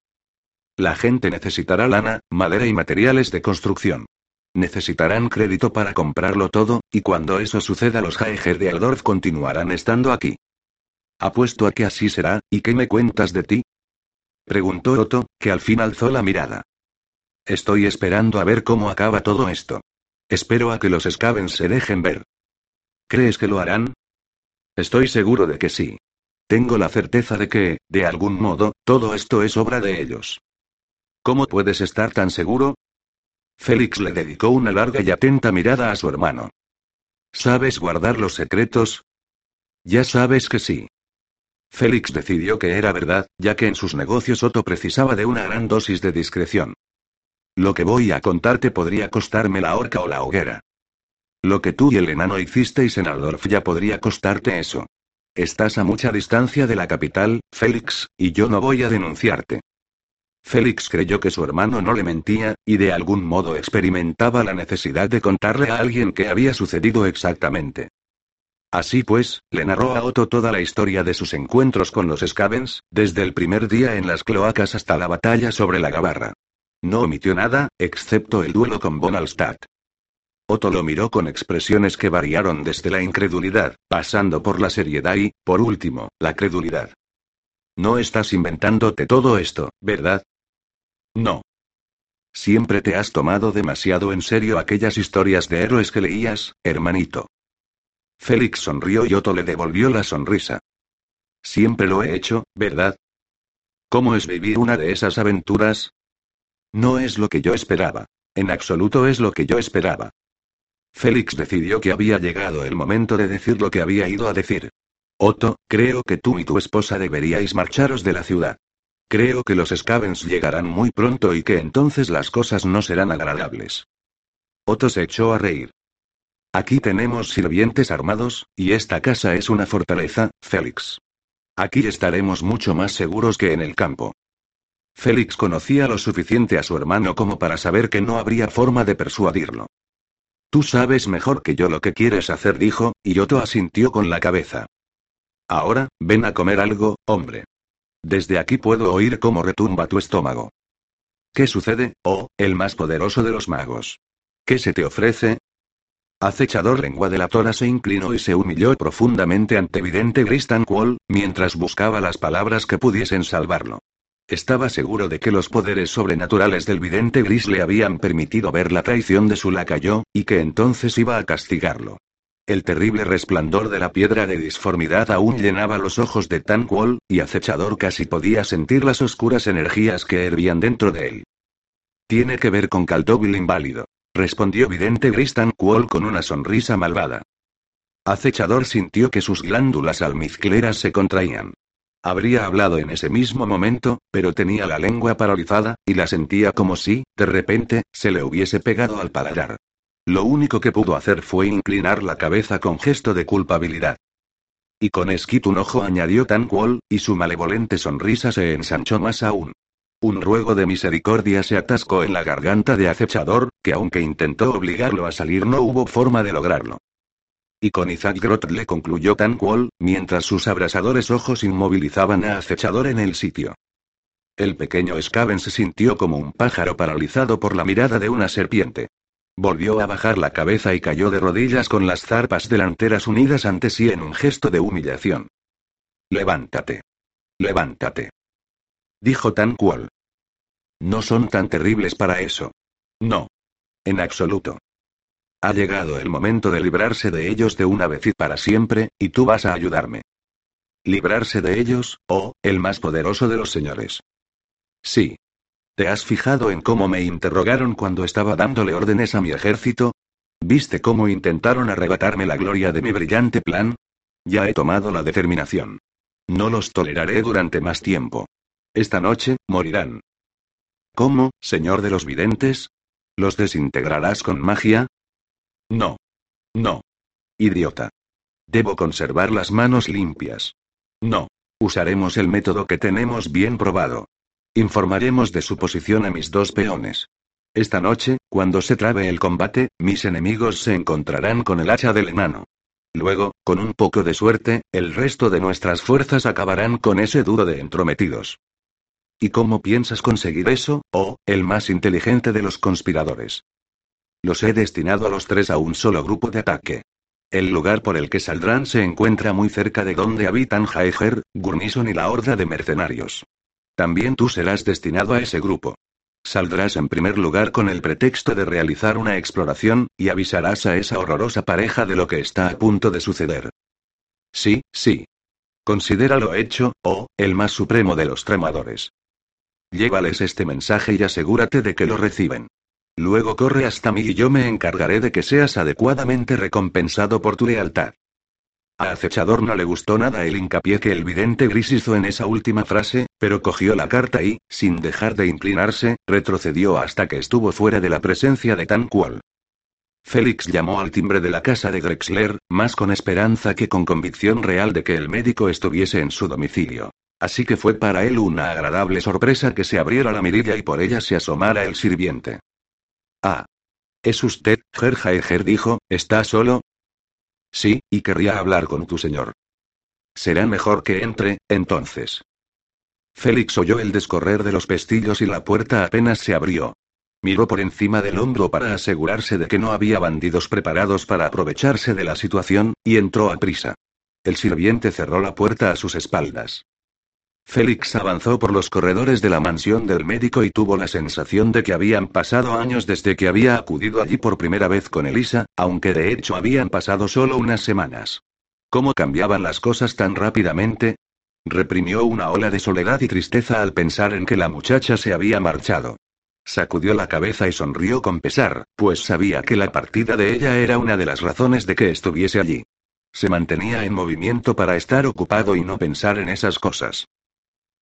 La gente necesitará lana, madera y materiales de construcción. Necesitarán crédito para comprarlo todo, y cuando eso suceda los Jaeger de Aldorf continuarán estando aquí. Apuesto a que así será, ¿y qué me cuentas de ti? Preguntó Otto, que al fin alzó la mirada. Estoy esperando a ver cómo acaba todo esto. Espero a que los Scavens se dejen ver. ¿Crees que lo harán? Estoy seguro de que sí. Tengo la certeza de que, de algún modo, todo esto es obra de ellos. ¿Cómo puedes estar tan seguro? Félix le dedicó una larga y atenta mirada a su hermano. ¿Sabes guardar los secretos? Ya sabes que sí. Félix decidió que era verdad, ya que en sus negocios Otto precisaba de una gran dosis de discreción. Lo que voy a contarte podría costarme la horca o la hoguera. Lo que tú y el enano hicisteis en Aldorf ya podría costarte eso. Estás a mucha distancia de la capital, Félix, y yo no voy a denunciarte. Félix creyó que su hermano no le mentía, y de algún modo experimentaba la necesidad de contarle a alguien qué había sucedido exactamente. Así pues, le narró a Otto toda la historia de sus encuentros con los Scavens, desde el primer día en las cloacas hasta la batalla sobre la Gabarra. No omitió nada, excepto el duelo con Von Otto lo miró con expresiones que variaron desde la incredulidad, pasando por la seriedad y, por último, la credulidad. No estás inventándote todo esto, ¿verdad? No. Siempre te has tomado demasiado en serio aquellas historias de héroes que leías, hermanito. Félix sonrió y Otto le devolvió la sonrisa. Siempre lo he hecho, ¿verdad? ¿Cómo es vivir una de esas aventuras? No es lo que yo esperaba. En absoluto es lo que yo esperaba. Félix decidió que había llegado el momento de decir lo que había ido a decir. Otto, creo que tú y tu esposa deberíais marcharos de la ciudad. Creo que los Scavens llegarán muy pronto y que entonces las cosas no serán agradables. Otto se echó a reír. Aquí tenemos sirvientes armados, y esta casa es una fortaleza, Félix. Aquí estaremos mucho más seguros que en el campo. Félix conocía lo suficiente a su hermano como para saber que no habría forma de persuadirlo. Tú sabes mejor que yo lo que quieres hacer, dijo, y Otto asintió con la cabeza. Ahora, ven a comer algo, hombre. Desde aquí puedo oír cómo retumba tu estómago. ¿Qué sucede, oh, el más poderoso de los magos? ¿Qué se te ofrece? Acechador lengua de la tora se inclinó y se humilló profundamente ante vidente Gristanquol, mientras buscaba las palabras que pudiesen salvarlo. Estaba seguro de que los poderes sobrenaturales del vidente gris le habían permitido ver la traición de su lacayo, y que entonces iba a castigarlo. El terrible resplandor de la piedra de disformidad aún llenaba los ojos de Tanquol, y acechador casi podía sentir las oscuras energías que hervían dentro de él. Tiene que ver con Caltovil inválido, respondió vidente Gris Tanquol con una sonrisa malvada. Acechador sintió que sus glándulas almizcleras se contraían. Habría hablado en ese mismo momento, pero tenía la lengua paralizada, y la sentía como si, de repente, se le hubiese pegado al paladar. Lo único que pudo hacer fue inclinar la cabeza con gesto de culpabilidad. Y con esquito un ojo añadió Tan y su malevolente sonrisa se ensanchó más aún. Un ruego de misericordia se atascó en la garganta de acechador, que aunque intentó obligarlo a salir no hubo forma de lograrlo. Y con Isaac Grot le concluyó Tan mientras sus abrasadores ojos inmovilizaban a acechador en el sitio. El pequeño Skaven se sintió como un pájaro paralizado por la mirada de una serpiente. Volvió a bajar la cabeza y cayó de rodillas con las zarpas delanteras unidas ante sí en un gesto de humillación. Levántate. Levántate. Dijo tan cual. No son tan terribles para eso. No. En absoluto. Ha llegado el momento de librarse de ellos de una vez y para siempre, y tú vas a ayudarme. ¿Librarse de ellos, oh, el más poderoso de los señores? Sí. ¿Te has fijado en cómo me interrogaron cuando estaba dándole órdenes a mi ejército? ¿Viste cómo intentaron arrebatarme la gloria de mi brillante plan? Ya he tomado la determinación. No los toleraré durante más tiempo. Esta noche, morirán. ¿Cómo, señor de los videntes? ¿Los desintegrarás con magia? No. No. Idiota. Debo conservar las manos limpias. No. Usaremos el método que tenemos bien probado. Informaremos de su posición a mis dos peones. Esta noche, cuando se trabe el combate, mis enemigos se encontrarán con el hacha del enano. Luego, con un poco de suerte, el resto de nuestras fuerzas acabarán con ese duro de entrometidos. ¿Y cómo piensas conseguir eso, oh, el más inteligente de los conspiradores? Los he destinado a los tres a un solo grupo de ataque. El lugar por el que saldrán se encuentra muy cerca de donde habitan Jaeger, Gurnison y la horda de mercenarios. También tú serás destinado a ese grupo. Saldrás en primer lugar con el pretexto de realizar una exploración, y avisarás a esa horrorosa pareja de lo que está a punto de suceder. Sí, sí. Considéralo hecho, oh, el más supremo de los tramadores. Llévales este mensaje y asegúrate de que lo reciben. Luego corre hasta mí y yo me encargaré de que seas adecuadamente recompensado por tu lealtad. A acechador no le gustó nada el hincapié que el vidente gris hizo en esa última frase, pero cogió la carta y, sin dejar de inclinarse, retrocedió hasta que estuvo fuera de la presencia de tan cual. Félix llamó al timbre de la casa de Drexler, más con esperanza que con convicción real de que el médico estuviese en su domicilio. Así que fue para él una agradable sorpresa que se abriera la mirilla y por ella se asomara el sirviente. Ah. ¿Es usted, Gerjaeger dijo, ¿está solo? Sí, y querría hablar con tu señor. Será mejor que entre, entonces. Félix oyó el descorrer de los pestillos y la puerta apenas se abrió. Miró por encima del hombro para asegurarse de que no había bandidos preparados para aprovecharse de la situación, y entró a prisa. El sirviente cerró la puerta a sus espaldas. Félix avanzó por los corredores de la mansión del médico y tuvo la sensación de que habían pasado años desde que había acudido allí por primera vez con Elisa, aunque de hecho habían pasado solo unas semanas. ¿Cómo cambiaban las cosas tan rápidamente? Reprimió una ola de soledad y tristeza al pensar en que la muchacha se había marchado. Sacudió la cabeza y sonrió con pesar, pues sabía que la partida de ella era una de las razones de que estuviese allí. Se mantenía en movimiento para estar ocupado y no pensar en esas cosas.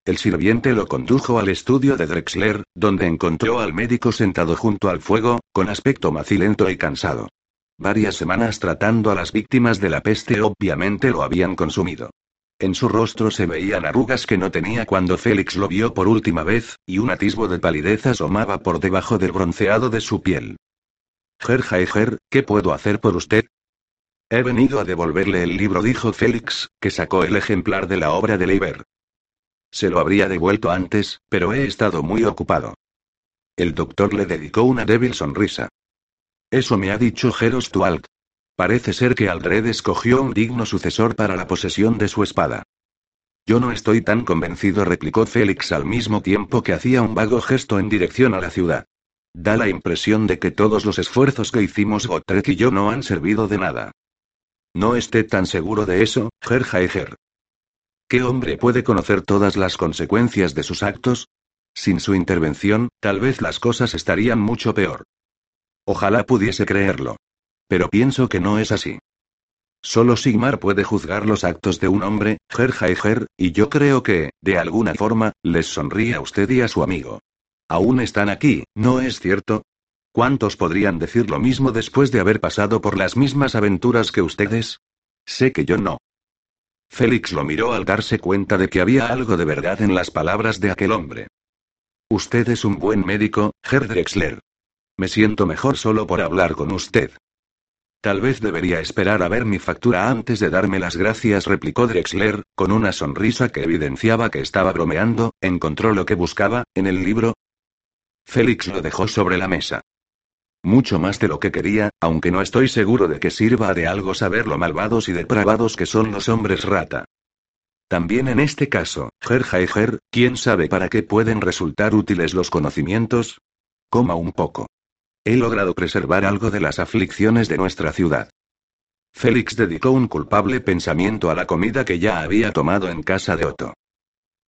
El sirviente lo condujo al estudio de Drexler, donde encontró al médico sentado junto al fuego, con aspecto macilento y cansado. Varias semanas tratando a las víctimas de la peste obviamente lo habían consumido. En su rostro se veían arrugas que no tenía cuando Félix lo vio por última vez, y un atisbo de palidez asomaba por debajo del bronceado de su piel. Ger ¿qué puedo hacer por usted? He venido a devolverle el libro, dijo Félix, que sacó el ejemplar de la obra de Leiber. Se lo habría devuelto antes, pero he estado muy ocupado. El doctor le dedicó una débil sonrisa. Eso me ha dicho Geros Tualk. Parece ser que Aldred escogió un digno sucesor para la posesión de su espada. Yo no estoy tan convencido, replicó Félix al mismo tiempo que hacía un vago gesto en dirección a la ciudad. Da la impresión de que todos los esfuerzos que hicimos Gotrek y yo no han servido de nada. No esté tan seguro de eso, Gerjaeger. ¿Qué hombre puede conocer todas las consecuencias de sus actos? Sin su intervención, tal vez las cosas estarían mucho peor. Ojalá pudiese creerlo. Pero pienso que no es así. Solo Sigmar puede juzgar los actos de un hombre, Gerhaiger, y yo creo que, de alguna forma, les sonríe a usted y a su amigo. Aún están aquí, ¿no es cierto? ¿Cuántos podrían decir lo mismo después de haber pasado por las mismas aventuras que ustedes? Sé que yo no. Félix lo miró al darse cuenta de que había algo de verdad en las palabras de aquel hombre. Usted es un buen médico, Herr Drexler. Me siento mejor solo por hablar con usted. Tal vez debería esperar a ver mi factura antes de darme las gracias, replicó Drexler, con una sonrisa que evidenciaba que estaba bromeando. ¿Encontró lo que buscaba, en el libro? Félix lo dejó sobre la mesa. Mucho más de lo que quería, aunque no estoy seguro de que sirva de algo saber lo malvados y depravados que son los hombres rata. También en este caso, Ger Heiger, ¿quién sabe para qué pueden resultar útiles los conocimientos? Coma un poco. He logrado preservar algo de las aflicciones de nuestra ciudad. Félix dedicó un culpable pensamiento a la comida que ya había tomado en casa de Otto.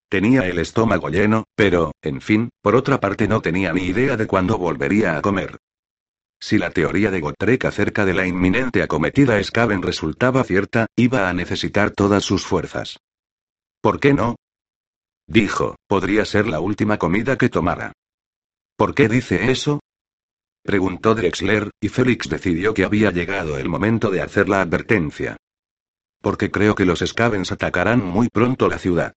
Tenía el estómago lleno, pero, en fin, por otra parte no tenía ni idea de cuándo volvería a comer. Si la teoría de Gotrek acerca de la inminente acometida Skaven resultaba cierta, iba a necesitar todas sus fuerzas. ¿Por qué no? Dijo, podría ser la última comida que tomara. ¿Por qué dice eso? Preguntó Drexler, y Félix decidió que había llegado el momento de hacer la advertencia. Porque creo que los Skavens atacarán muy pronto la ciudad.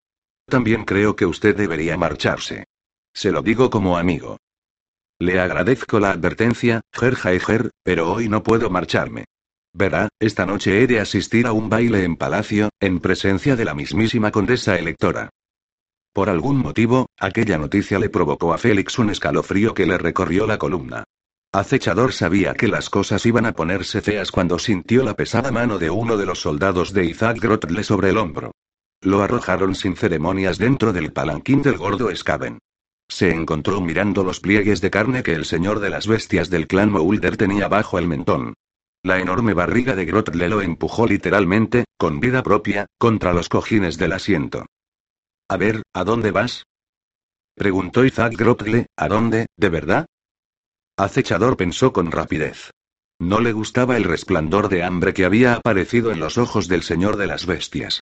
También creo que usted debería marcharse. Se lo digo como amigo. Le agradezco la advertencia, Ger pero hoy no puedo marcharme. Verá, esta noche he de asistir a un baile en palacio, en presencia de la mismísima condesa electora. Por algún motivo, aquella noticia le provocó a Félix un escalofrío que le recorrió la columna. Acechador sabía que las cosas iban a ponerse feas cuando sintió la pesada mano de uno de los soldados de Isaac Grotle sobre el hombro. Lo arrojaron sin ceremonias dentro del palanquín del gordo Skaven. Se encontró mirando los pliegues de carne que el señor de las bestias del clan Moulder tenía bajo el mentón. La enorme barriga de Grotle lo empujó literalmente, con vida propia, contra los cojines del asiento. A ver, ¿a dónde vas? Preguntó Isaac Grotle, ¿a dónde, de verdad? Acechador pensó con rapidez. No le gustaba el resplandor de hambre que había aparecido en los ojos del señor de las bestias.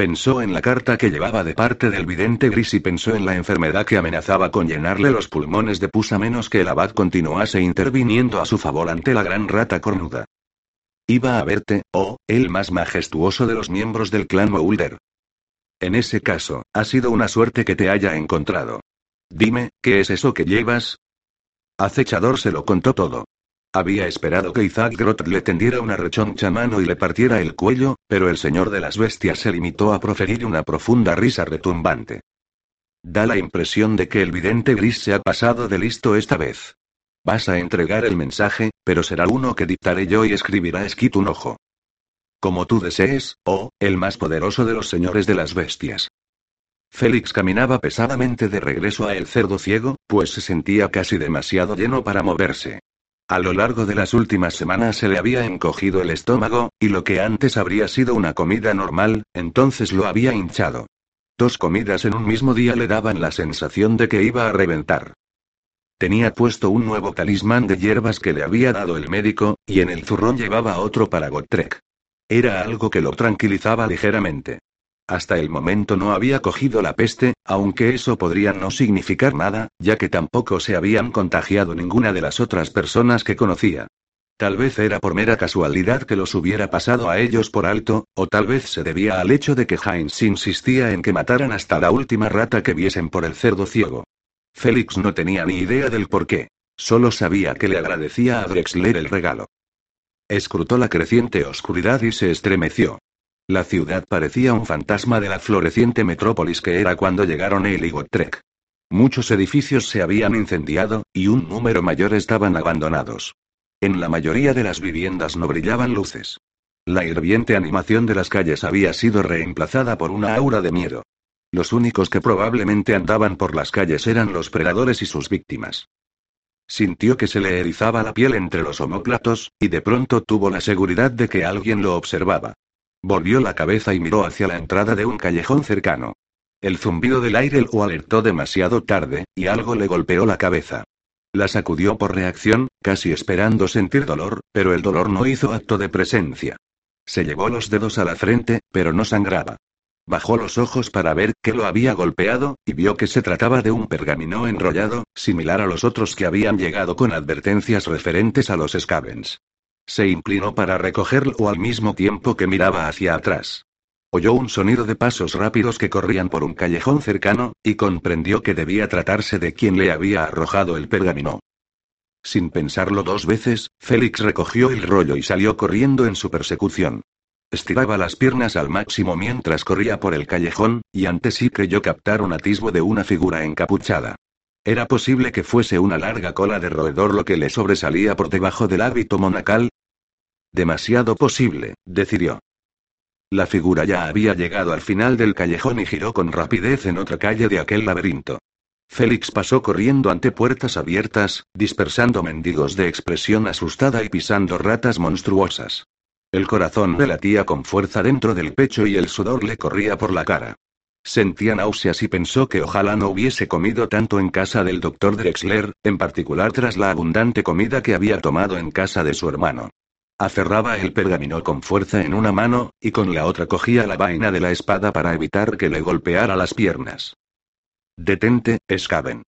Pensó en la carta que llevaba de parte del vidente gris y pensó en la enfermedad que amenazaba con llenarle los pulmones de pus a menos que el abad continuase interviniendo a su favor ante la gran rata cornuda. Iba a verte, oh, el más majestuoso de los miembros del clan Moulder. En ese caso, ha sido una suerte que te haya encontrado. Dime, ¿qué es eso que llevas? Acechador se lo contó todo. Había esperado que Isaac Grot le tendiera una rechoncha mano y le partiera el cuello, pero el señor de las bestias se limitó a proferir una profunda risa retumbante. Da la impresión de que el vidente gris se ha pasado de listo esta vez. Vas a entregar el mensaje, pero será uno que dictaré yo y escribirá Skit un ojo. Como tú desees, oh, el más poderoso de los señores de las bestias. Félix caminaba pesadamente de regreso a el cerdo ciego, pues se sentía casi demasiado lleno para moverse. A lo largo de las últimas semanas se le había encogido el estómago, y lo que antes habría sido una comida normal, entonces lo había hinchado. Dos comidas en un mismo día le daban la sensación de que iba a reventar. Tenía puesto un nuevo talismán de hierbas que le había dado el médico, y en el zurrón llevaba otro para Gotrek. Era algo que lo tranquilizaba ligeramente. Hasta el momento no había cogido la peste, aunque eso podría no significar nada, ya que tampoco se habían contagiado ninguna de las otras personas que conocía. Tal vez era por mera casualidad que los hubiera pasado a ellos por alto, o tal vez se debía al hecho de que Heinz insistía en que mataran hasta la última rata que viesen por el cerdo ciego. Félix no tenía ni idea del por qué. Solo sabía que le agradecía a Drexler el regalo. Escrutó la creciente oscuridad y se estremeció. La ciudad parecía un fantasma de la floreciente metrópolis que era cuando llegaron él y. Muchos edificios se habían incendiado, y un número mayor estaban abandonados. En la mayoría de las viviendas no brillaban luces. La hirviente animación de las calles había sido reemplazada por una aura de miedo. Los únicos que probablemente andaban por las calles eran los predadores y sus víctimas. Sintió que se le erizaba la piel entre los omóplatos, y de pronto tuvo la seguridad de que alguien lo observaba. Volvió la cabeza y miró hacia la entrada de un callejón cercano. El zumbido del aire lo alertó demasiado tarde, y algo le golpeó la cabeza. La sacudió por reacción, casi esperando sentir dolor, pero el dolor no hizo acto de presencia. Se llevó los dedos a la frente, pero no sangraba. bajó los ojos para ver qué lo había golpeado, y vio que se trataba de un pergamino enrollado, similar a los otros que habían llegado con advertencias referentes a los Scavens. Se inclinó para recogerlo al mismo tiempo que miraba hacia atrás. Oyó un sonido de pasos rápidos que corrían por un callejón cercano, y comprendió que debía tratarse de quien le había arrojado el pergamino. Sin pensarlo dos veces, Félix recogió el rollo y salió corriendo en su persecución. Estiraba las piernas al máximo mientras corría por el callejón, y ante sí creyó captar un atisbo de una figura encapuchada. ¿Era posible que fuese una larga cola de roedor lo que le sobresalía por debajo del hábito monacal? Demasiado posible, decidió. La figura ya había llegado al final del callejón y giró con rapidez en otra calle de aquel laberinto. Félix pasó corriendo ante puertas abiertas, dispersando mendigos de expresión asustada y pisando ratas monstruosas. El corazón le latía con fuerza dentro del pecho y el sudor le corría por la cara. Sentía náuseas y pensó que ojalá no hubiese comido tanto en casa del doctor Drexler, en particular tras la abundante comida que había tomado en casa de su hermano. Aferraba el pergamino con fuerza en una mano, y con la otra cogía la vaina de la espada para evitar que le golpeara las piernas. Detente, Scaven.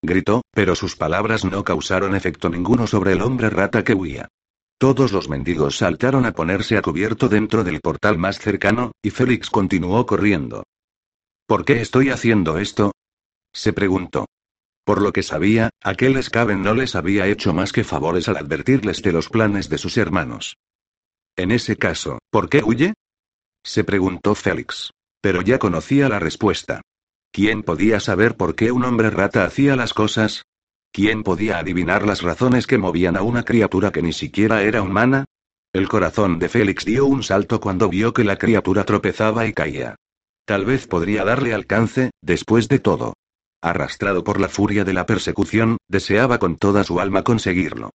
Gritó, pero sus palabras no causaron efecto ninguno sobre el hombre rata que huía. Todos los mendigos saltaron a ponerse a cubierto dentro del portal más cercano, y Félix continuó corriendo. ¿Por qué estoy haciendo esto? se preguntó. Por lo que sabía, aquel Skaven no les había hecho más que favores al advertirles de los planes de sus hermanos. En ese caso, ¿por qué huye? se preguntó Félix. Pero ya conocía la respuesta. ¿Quién podía saber por qué un hombre rata hacía las cosas? ¿Quién podía adivinar las razones que movían a una criatura que ni siquiera era humana? El corazón de Félix dio un salto cuando vio que la criatura tropezaba y caía. Tal vez podría darle alcance, después de todo. Arrastrado por la furia de la persecución, deseaba con toda su alma conseguirlo.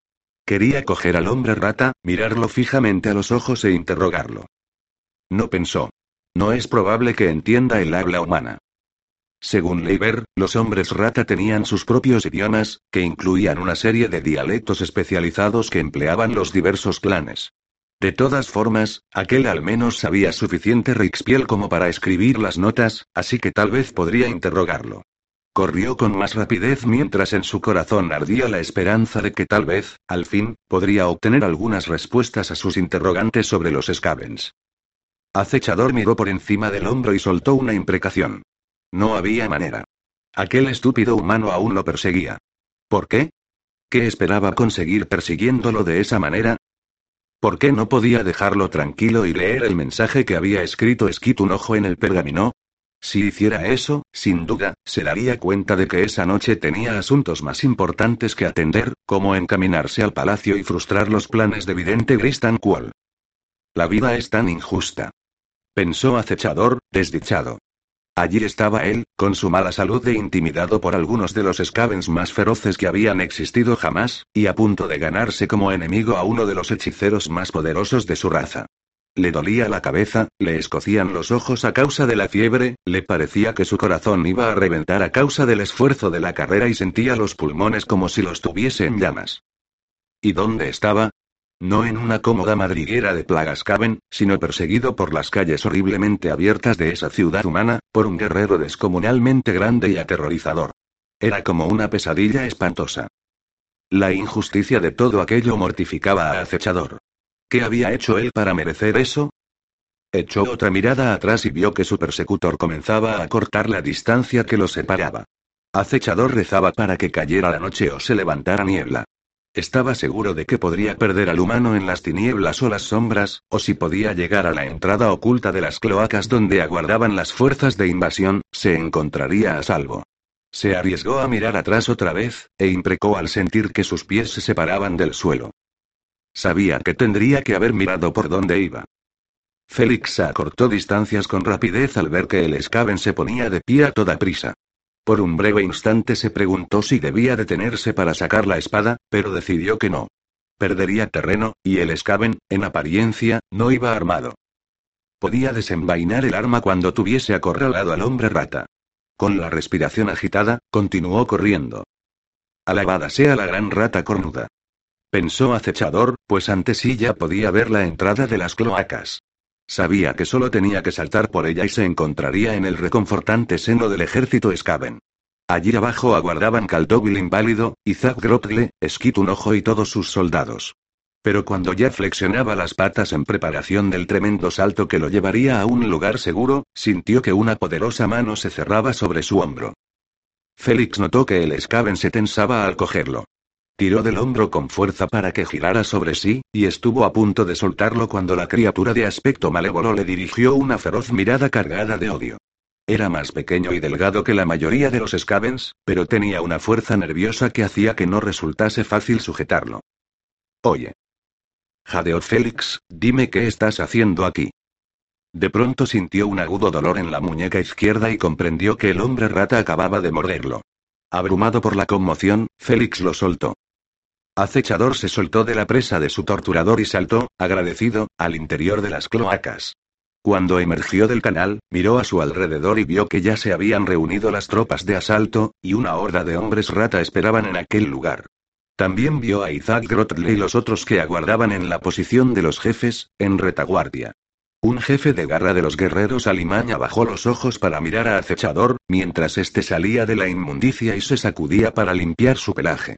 Quería coger al hombre rata, mirarlo fijamente a los ojos e interrogarlo. No pensó. No es probable que entienda el habla humana. Según Leiber, los hombres rata tenían sus propios idiomas, que incluían una serie de dialectos especializados que empleaban los diversos clanes. De todas formas, aquel al menos sabía suficiente Rixpiel como para escribir las notas, así que tal vez podría interrogarlo. Corrió con más rapidez mientras en su corazón ardía la esperanza de que tal vez, al fin, podría obtener algunas respuestas a sus interrogantes sobre los Scavens. Acechador miró por encima del hombro y soltó una imprecación. No había manera. Aquel estúpido humano aún lo perseguía. ¿Por qué? ¿Qué esperaba conseguir persiguiéndolo de esa manera? ¿Por qué no podía dejarlo tranquilo y leer el mensaje que había escrito Skit un ojo en el pergamino? Si hiciera eso, sin duda, se daría cuenta de que esa noche tenía asuntos más importantes que atender, como encaminarse al palacio y frustrar los planes de vidente Gristan Qual. La vida es tan injusta. Pensó acechador, desdichado. Allí estaba él, con su mala salud e intimidado por algunos de los Scavens más feroces que habían existido jamás, y a punto de ganarse como enemigo a uno de los hechiceros más poderosos de su raza. Le dolía la cabeza, le escocían los ojos a causa de la fiebre, le parecía que su corazón iba a reventar a causa del esfuerzo de la carrera y sentía los pulmones como si los tuviese en llamas. ¿Y dónde estaba? No en una cómoda madriguera de plagas caben, sino perseguido por las calles horriblemente abiertas de esa ciudad humana, por un guerrero descomunalmente grande y aterrorizador. Era como una pesadilla espantosa. La injusticia de todo aquello mortificaba a acechador. ¿Qué había hecho él para merecer eso? Echó otra mirada atrás y vio que su persecutor comenzaba a cortar la distancia que los separaba. Acechador rezaba para que cayera la noche o se levantara niebla. Estaba seguro de que podría perder al humano en las tinieblas o las sombras, o si podía llegar a la entrada oculta de las cloacas donde aguardaban las fuerzas de invasión, se encontraría a salvo. Se arriesgó a mirar atrás otra vez, e imprecó al sentir que sus pies se separaban del suelo. Sabía que tendría que haber mirado por dónde iba. Félix acortó distancias con rapidez al ver que el escaven se ponía de pie a toda prisa. Por un breve instante se preguntó si debía detenerse para sacar la espada, pero decidió que no. Perdería terreno, y el Skaven, en apariencia, no iba armado. Podía desenvainar el arma cuando tuviese acorralado al hombre rata. Con la respiración agitada, continuó corriendo. Alabada sea la gran rata cornuda. Pensó acechador, pues ante sí ya podía ver la entrada de las cloacas. Sabía que solo tenía que saltar por ella y se encontraría en el reconfortante seno del ejército Skaven. Allí abajo aguardaban Kaltovil inválido, Isaac Grotle, Skit un ojo y todos sus soldados. Pero cuando ya flexionaba las patas en preparación del tremendo salto que lo llevaría a un lugar seguro, sintió que una poderosa mano se cerraba sobre su hombro. Félix notó que el Skaven se tensaba al cogerlo. Tiró del hombro con fuerza para que girara sobre sí, y estuvo a punto de soltarlo cuando la criatura de aspecto malévolo le dirigió una feroz mirada cargada de odio. Era más pequeño y delgado que la mayoría de los Skavens, pero tenía una fuerza nerviosa que hacía que no resultase fácil sujetarlo. Oye. Jadeó Félix, dime qué estás haciendo aquí. De pronto sintió un agudo dolor en la muñeca izquierda y comprendió que el hombre rata acababa de morderlo. Abrumado por la conmoción, Félix lo soltó. Acechador se soltó de la presa de su torturador y saltó, agradecido, al interior de las cloacas. Cuando emergió del canal, miró a su alrededor y vio que ya se habían reunido las tropas de asalto, y una horda de hombres rata esperaban en aquel lugar. También vio a Isaac Grotle y los otros que aguardaban en la posición de los jefes, en retaguardia. Un jefe de garra de los guerreros alimaña bajó los ojos para mirar a acechador, mientras éste salía de la inmundicia y se sacudía para limpiar su pelaje.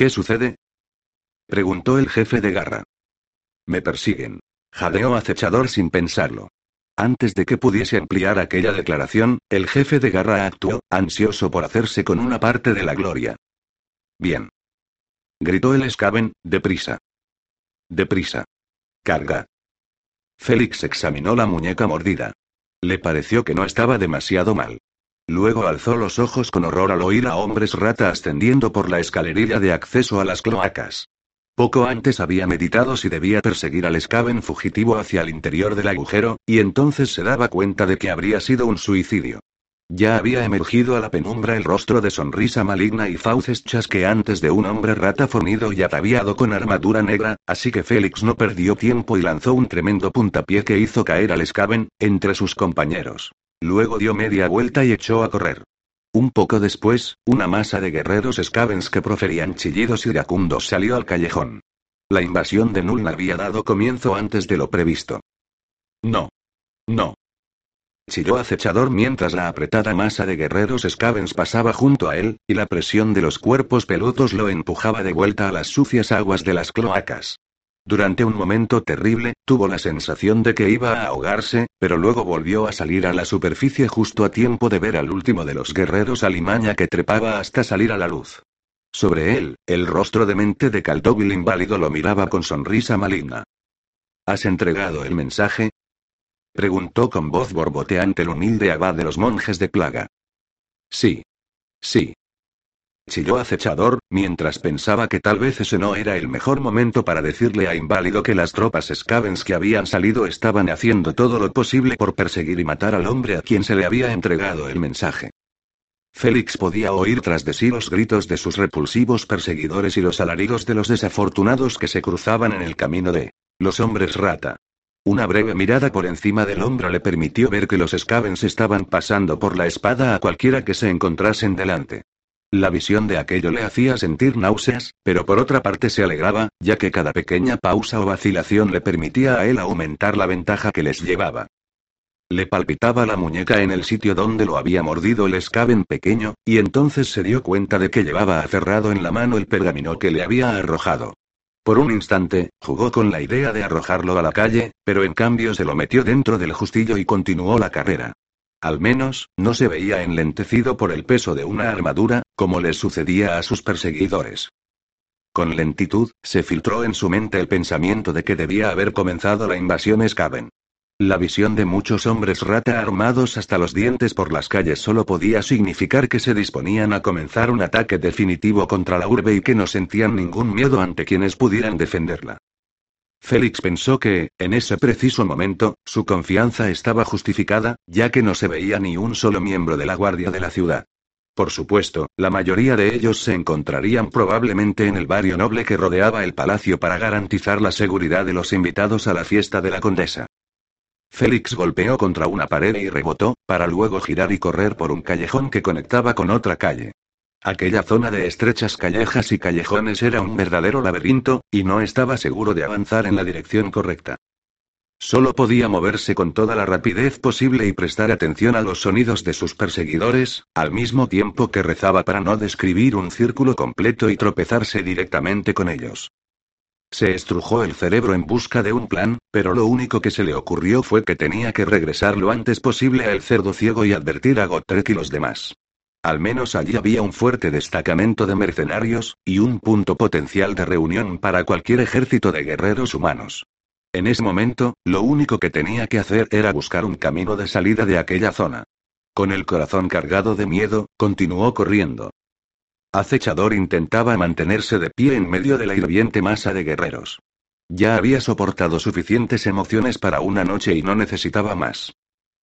¿Qué sucede? preguntó el jefe de garra. Me persiguen. Jadeó acechador sin pensarlo. Antes de que pudiese ampliar aquella declaración, el jefe de garra actuó, ansioso por hacerse con una parte de la gloria. Bien gritó el Skaven, deprisa. Deprisa. Carga. Félix examinó la muñeca mordida. Le pareció que no estaba demasiado mal. Luego alzó los ojos con horror al oír a hombres rata ascendiendo por la escalerilla de acceso a las cloacas. Poco antes había meditado si debía perseguir al Skaven fugitivo hacia el interior del agujero, y entonces se daba cuenta de que habría sido un suicidio. Ya había emergido a la penumbra el rostro de sonrisa maligna y fauces chasqueantes de un hombre rata fornido y ataviado con armadura negra, así que Félix no perdió tiempo y lanzó un tremendo puntapié que hizo caer al Skaven, entre sus compañeros. Luego dio media vuelta y echó a correr. Un poco después, una masa de guerreros Skavens que proferían chillidos iracundos salió al callejón. La invasión de Nuln había dado comienzo antes de lo previsto. No. No chilló acechador mientras la apretada masa de guerreros Skavens pasaba junto a él, y la presión de los cuerpos peludos lo empujaba de vuelta a las sucias aguas de las cloacas. Durante un momento terrible, tuvo la sensación de que iba a ahogarse, pero luego volvió a salir a la superficie justo a tiempo de ver al último de los guerreros alimaña que trepaba hasta salir a la luz. Sobre él, el rostro demente de Caldovil inválido lo miraba con sonrisa maligna. ¿Has entregado el mensaje? Preguntó con voz borboteante el humilde abad de los monjes de plaga. Sí. Sí. Chilló acechador, mientras pensaba que tal vez ese no era el mejor momento para decirle a Inválido que las tropas Scavens que habían salido estaban haciendo todo lo posible por perseguir y matar al hombre a quien se le había entregado el mensaje. Félix podía oír tras de sí los gritos de sus repulsivos perseguidores y los alaridos de los desafortunados que se cruzaban en el camino de los hombres rata. Una breve mirada por encima del hombro le permitió ver que los Skavens estaban pasando por la espada a cualquiera que se encontrasen delante. La visión de aquello le hacía sentir náuseas, pero por otra parte se alegraba, ya que cada pequeña pausa o vacilación le permitía a él aumentar la ventaja que les llevaba. Le palpitaba la muñeca en el sitio donde lo había mordido el Skaven pequeño, y entonces se dio cuenta de que llevaba aferrado en la mano el pergamino que le había arrojado. Por un instante, jugó con la idea de arrojarlo a la calle, pero en cambio se lo metió dentro del justillo y continuó la carrera. Al menos, no se veía enlentecido por el peso de una armadura, como le sucedía a sus perseguidores. Con lentitud, se filtró en su mente el pensamiento de que debía haber comenzado la invasión Skaven. La visión de muchos hombres rata armados hasta los dientes por las calles solo podía significar que se disponían a comenzar un ataque definitivo contra la urbe y que no sentían ningún miedo ante quienes pudieran defenderla. Félix pensó que, en ese preciso momento, su confianza estaba justificada, ya que no se veía ni un solo miembro de la guardia de la ciudad. Por supuesto, la mayoría de ellos se encontrarían probablemente en el barrio noble que rodeaba el palacio para garantizar la seguridad de los invitados a la fiesta de la condesa. Félix golpeó contra una pared y rebotó, para luego girar y correr por un callejón que conectaba con otra calle. Aquella zona de estrechas callejas y callejones era un verdadero laberinto, y no estaba seguro de avanzar en la dirección correcta. Solo podía moverse con toda la rapidez posible y prestar atención a los sonidos de sus perseguidores, al mismo tiempo que rezaba para no describir un círculo completo y tropezarse directamente con ellos. Se estrujó el cerebro en busca de un plan, pero lo único que se le ocurrió fue que tenía que regresar lo antes posible a El Cerdo Ciego y advertir a Gotrek y los demás. Al menos allí había un fuerte destacamento de mercenarios, y un punto potencial de reunión para cualquier ejército de guerreros humanos. En ese momento, lo único que tenía que hacer era buscar un camino de salida de aquella zona. Con el corazón cargado de miedo, continuó corriendo. Acechador intentaba mantenerse de pie en medio de la hirviente masa de guerreros. Ya había soportado suficientes emociones para una noche y no necesitaba más.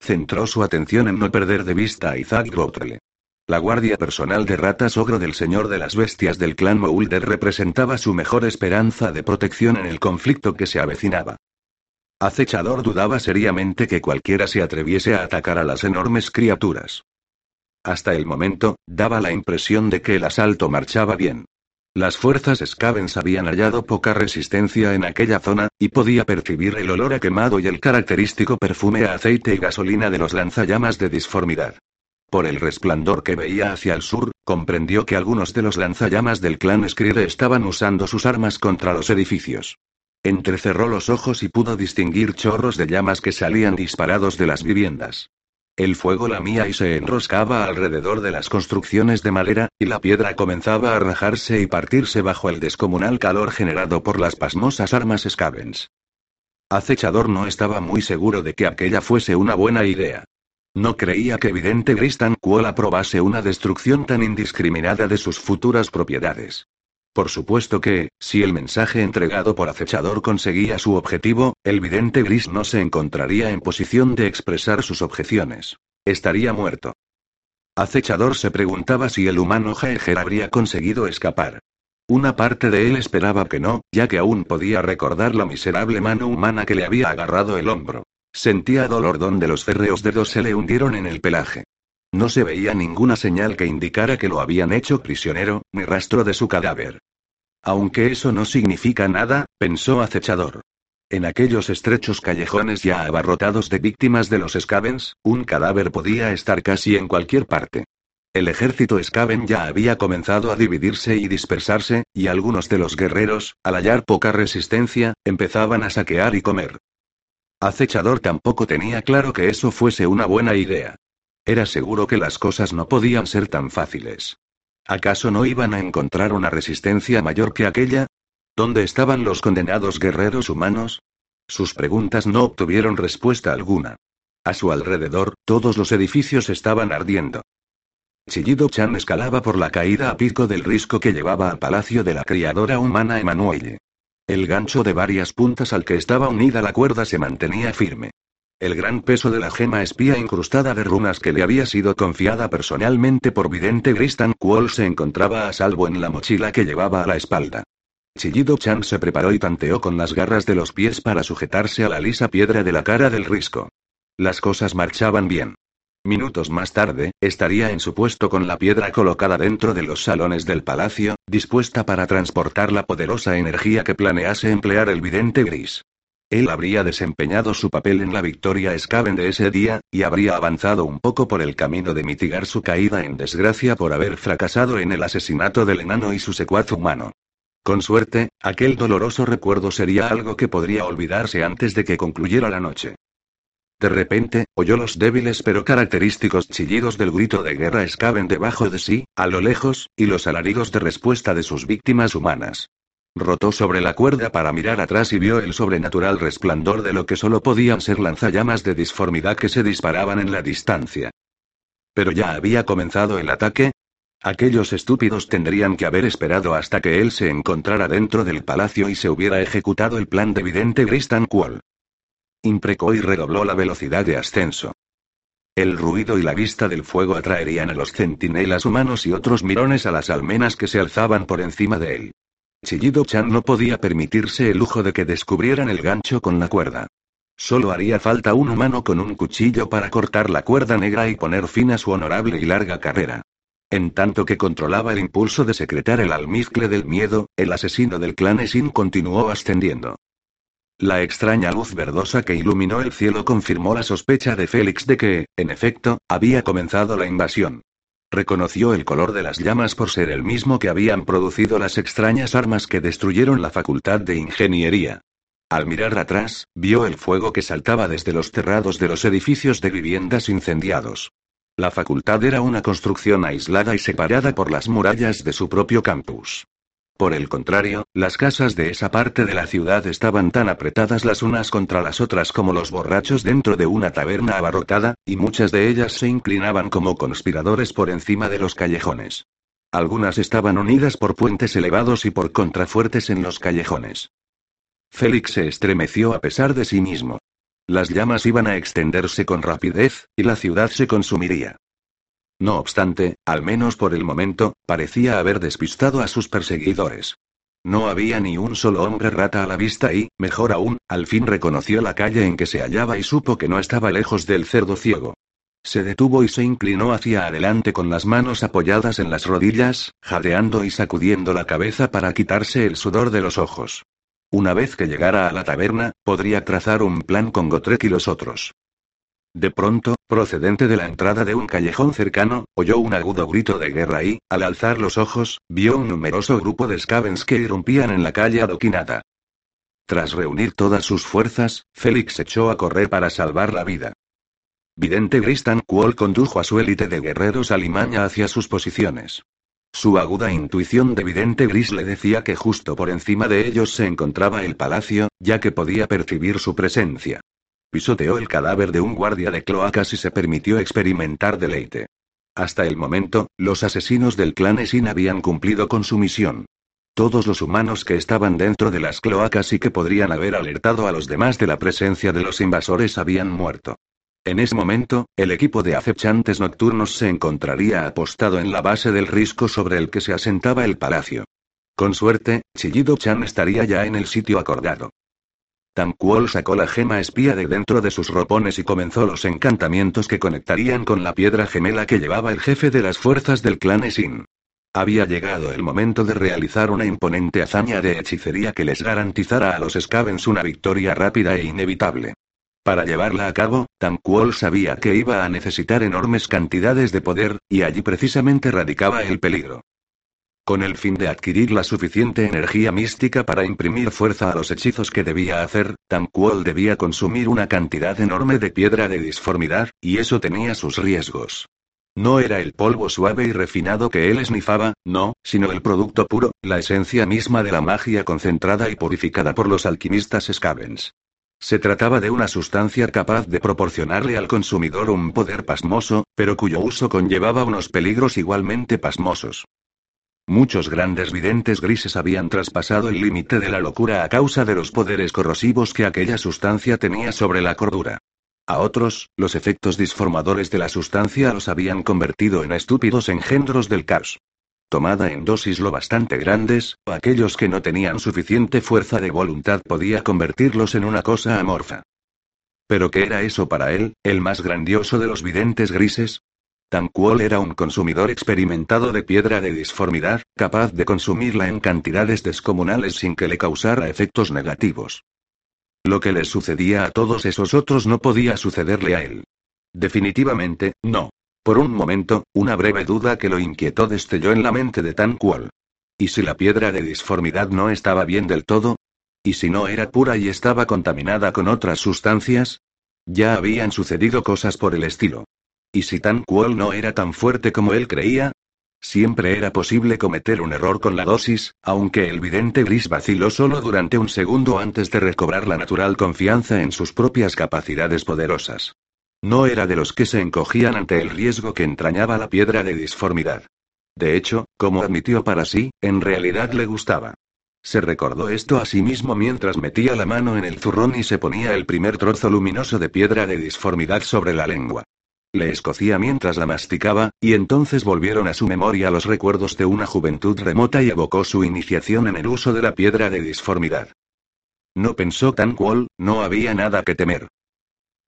Centró su atención en no perder de vista a Isaac Grotle. La guardia personal de ratas ogro del señor de las bestias del clan Moulder representaba su mejor esperanza de protección en el conflicto que se avecinaba. Acechador dudaba seriamente que cualquiera se atreviese a atacar a las enormes criaturas. Hasta el momento, daba la impresión de que el asalto marchaba bien. Las fuerzas Scavens habían hallado poca resistencia en aquella zona, y podía percibir el olor a quemado y el característico perfume a aceite y gasolina de los lanzallamas de disformidad. Por el resplandor que veía hacia el sur, comprendió que algunos de los lanzallamas del clan Skride estaban usando sus armas contra los edificios. Entrecerró los ojos y pudo distinguir chorros de llamas que salían disparados de las viviendas. El fuego lamía y se enroscaba alrededor de las construcciones de madera, y la piedra comenzaba a rajarse y partirse bajo el descomunal calor generado por las pasmosas armas Scavens. Acechador no estaba muy seguro de que aquella fuese una buena idea. No creía que Vidente Gristan Kuol aprobase una destrucción tan indiscriminada de sus futuras propiedades. Por supuesto que, si el mensaje entregado por acechador conseguía su objetivo, el vidente gris no se encontraría en posición de expresar sus objeciones. Estaría muerto. Acechador se preguntaba si el humano Jaeger habría conseguido escapar. Una parte de él esperaba que no, ya que aún podía recordar la miserable mano humana que le había agarrado el hombro. Sentía dolor donde los férreos dedos se le hundieron en el pelaje. No se veía ninguna señal que indicara que lo habían hecho prisionero, ni rastro de su cadáver. Aunque eso no significa nada, pensó acechador. En aquellos estrechos callejones ya abarrotados de víctimas de los Scavens, un cadáver podía estar casi en cualquier parte. El ejército Scaven ya había comenzado a dividirse y dispersarse, y algunos de los guerreros, al hallar poca resistencia, empezaban a saquear y comer. Acechador tampoco tenía claro que eso fuese una buena idea. Era seguro que las cosas no podían ser tan fáciles. ¿Acaso no iban a encontrar una resistencia mayor que aquella? ¿Dónde estaban los condenados guerreros humanos? Sus preguntas no obtuvieron respuesta alguna. A su alrededor, todos los edificios estaban ardiendo. Chillido Chan escalaba por la caída a pico del risco que llevaba al palacio de la criadora humana Emanuelle. El gancho de varias puntas al que estaba unida la cuerda se mantenía firme. El gran peso de la gema espía incrustada de runas que le había sido confiada personalmente por vidente Gristan Kuol se encontraba a salvo en la mochila que llevaba a la espalda. Chillido Chan se preparó y tanteó con las garras de los pies para sujetarse a la lisa piedra de la cara del risco. Las cosas marchaban bien. Minutos más tarde, estaría en su puesto con la piedra colocada dentro de los salones del palacio, dispuesta para transportar la poderosa energía que planease emplear el vidente gris. Él habría desempeñado su papel en la victoria Skaven de ese día, y habría avanzado un poco por el camino de mitigar su caída en desgracia por haber fracasado en el asesinato del enano y su secuaz humano. Con suerte, aquel doloroso recuerdo sería algo que podría olvidarse antes de que concluyera la noche. De repente, oyó los débiles pero característicos chillidos del grito de guerra escaben debajo de sí, a lo lejos, y los alaridos de respuesta de sus víctimas humanas. Rotó sobre la cuerda para mirar atrás y vio el sobrenatural resplandor de lo que solo podían ser lanzallamas de disformidad que se disparaban en la distancia. Pero ya había comenzado el ataque. Aquellos estúpidos tendrían que haber esperado hasta que él se encontrara dentro del palacio y se hubiera ejecutado el plan de vidente Gristan. Imprecó y redobló la velocidad de ascenso. El ruido y la vista del fuego atraerían a los centinelas humanos y otros mirones a las almenas que se alzaban por encima de él. Chillido Chan no podía permitirse el lujo de que descubrieran el gancho con la cuerda. Solo haría falta un humano con un cuchillo para cortar la cuerda negra y poner fin a su honorable y larga carrera. En tanto que controlaba el impulso de secretar el almizcle del miedo, el asesino del clan Esin continuó ascendiendo. La extraña luz verdosa que iluminó el cielo confirmó la sospecha de Félix de que, en efecto, había comenzado la invasión. Reconoció el color de las llamas por ser el mismo que habían producido las extrañas armas que destruyeron la facultad de ingeniería. Al mirar atrás, vio el fuego que saltaba desde los terrados de los edificios de viviendas incendiados. La facultad era una construcción aislada y separada por las murallas de su propio campus. Por el contrario, las casas de esa parte de la ciudad estaban tan apretadas las unas contra las otras como los borrachos dentro de una taberna abarrotada, y muchas de ellas se inclinaban como conspiradores por encima de los callejones. Algunas estaban unidas por puentes elevados y por contrafuertes en los callejones. Félix se estremeció a pesar de sí mismo. Las llamas iban a extenderse con rapidez, y la ciudad se consumiría. No obstante, al menos por el momento, parecía haber despistado a sus perseguidores. No había ni un solo hombre rata a la vista y, mejor aún, al fin reconoció la calle en que se hallaba y supo que no estaba lejos del cerdo ciego. Se detuvo y se inclinó hacia adelante con las manos apoyadas en las rodillas, jadeando y sacudiendo la cabeza para quitarse el sudor de los ojos. Una vez que llegara a la taberna, podría trazar un plan con Gotrek y los otros. De pronto, procedente de la entrada de un callejón cercano, oyó un agudo grito de guerra y, al alzar los ojos, vio un numeroso grupo de scavens que irrumpían en la calle adoquinada. Tras reunir todas sus fuerzas, Félix echó a correr para salvar la vida. Vidente Gristan Quol condujo a su élite de guerreros alimaña hacia sus posiciones. Su aguda intuición de vidente gris le decía que justo por encima de ellos se encontraba el palacio, ya que podía percibir su presencia. Pisoteó el cadáver de un guardia de cloacas y se permitió experimentar deleite. Hasta el momento, los asesinos del clan Esin habían cumplido con su misión. Todos los humanos que estaban dentro de las cloacas y que podrían haber alertado a los demás de la presencia de los invasores habían muerto. En ese momento, el equipo de acechantes nocturnos se encontraría apostado en la base del risco sobre el que se asentaba el palacio. Con suerte, Chillido Chan estaría ya en el sitio acordado. Tamquol sacó la gema espía de dentro de sus ropones y comenzó los encantamientos que conectarían con la piedra gemela que llevaba el jefe de las fuerzas del clan Esin. Había llegado el momento de realizar una imponente hazaña de hechicería que les garantizara a los Scavens una victoria rápida e inevitable. Para llevarla a cabo, Tamquol sabía que iba a necesitar enormes cantidades de poder, y allí precisamente radicaba el peligro. Con el fin de adquirir la suficiente energía mística para imprimir fuerza a los hechizos que debía hacer, Tamquol debía consumir una cantidad enorme de piedra de disformidad, y eso tenía sus riesgos. No era el polvo suave y refinado que él esnifaba, no, sino el producto puro, la esencia misma de la magia concentrada y purificada por los alquimistas Scavens. Se trataba de una sustancia capaz de proporcionarle al consumidor un poder pasmoso, pero cuyo uso conllevaba unos peligros igualmente pasmosos. Muchos grandes videntes grises habían traspasado el límite de la locura a causa de los poderes corrosivos que aquella sustancia tenía sobre la cordura. A otros, los efectos disformadores de la sustancia los habían convertido en estúpidos engendros del caos. Tomada en dosis lo bastante grandes, aquellos que no tenían suficiente fuerza de voluntad podía convertirlos en una cosa amorfa. ¿Pero qué era eso para él, el más grandioso de los videntes grises? Tamquol era un consumidor experimentado de piedra de disformidad, capaz de consumirla en cantidades descomunales sin que le causara efectos negativos. Lo que le sucedía a todos esos otros no podía sucederle a él. Definitivamente, no. Por un momento, una breve duda que lo inquietó destelló en la mente de Tanquol. ¿Y si la piedra de disformidad no estaba bien del todo? ¿Y si no era pura y estaba contaminada con otras sustancias? Ya habían sucedido cosas por el estilo. ¿Y si Tan Kuol no era tan fuerte como él creía? Siempre era posible cometer un error con la dosis, aunque el vidente gris vaciló solo durante un segundo antes de recobrar la natural confianza en sus propias capacidades poderosas. No era de los que se encogían ante el riesgo que entrañaba la piedra de disformidad. De hecho, como admitió para sí, en realidad le gustaba. Se recordó esto a sí mismo mientras metía la mano en el zurrón y se ponía el primer trozo luminoso de piedra de disformidad sobre la lengua. Le escocía mientras la masticaba, y entonces volvieron a su memoria los recuerdos de una juventud remota y evocó su iniciación en el uso de la piedra de disformidad. No pensó tan cual, no había nada que temer.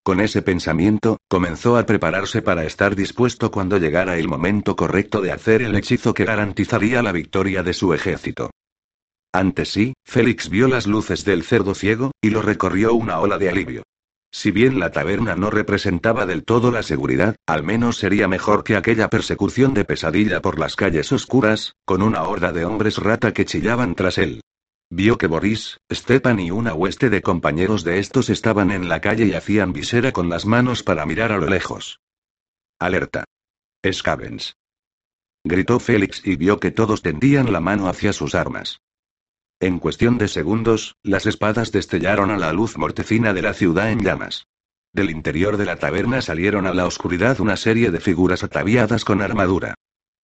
Con ese pensamiento, comenzó a prepararse para estar dispuesto cuando llegara el momento correcto de hacer el hechizo que garantizaría la victoria de su ejército. Ante sí, Félix vio las luces del cerdo ciego, y lo recorrió una ola de alivio. Si bien la taberna no representaba del todo la seguridad, al menos sería mejor que aquella persecución de pesadilla por las calles oscuras, con una horda de hombres rata que chillaban tras él. Vio que Boris, Stepan y una hueste de compañeros de estos estaban en la calle y hacían visera con las manos para mirar a lo lejos. Alerta. Scavens. Gritó Félix y vio que todos tendían la mano hacia sus armas. En cuestión de segundos, las espadas destellaron a la luz mortecina de la ciudad en llamas. Del interior de la taberna salieron a la oscuridad una serie de figuras ataviadas con armadura.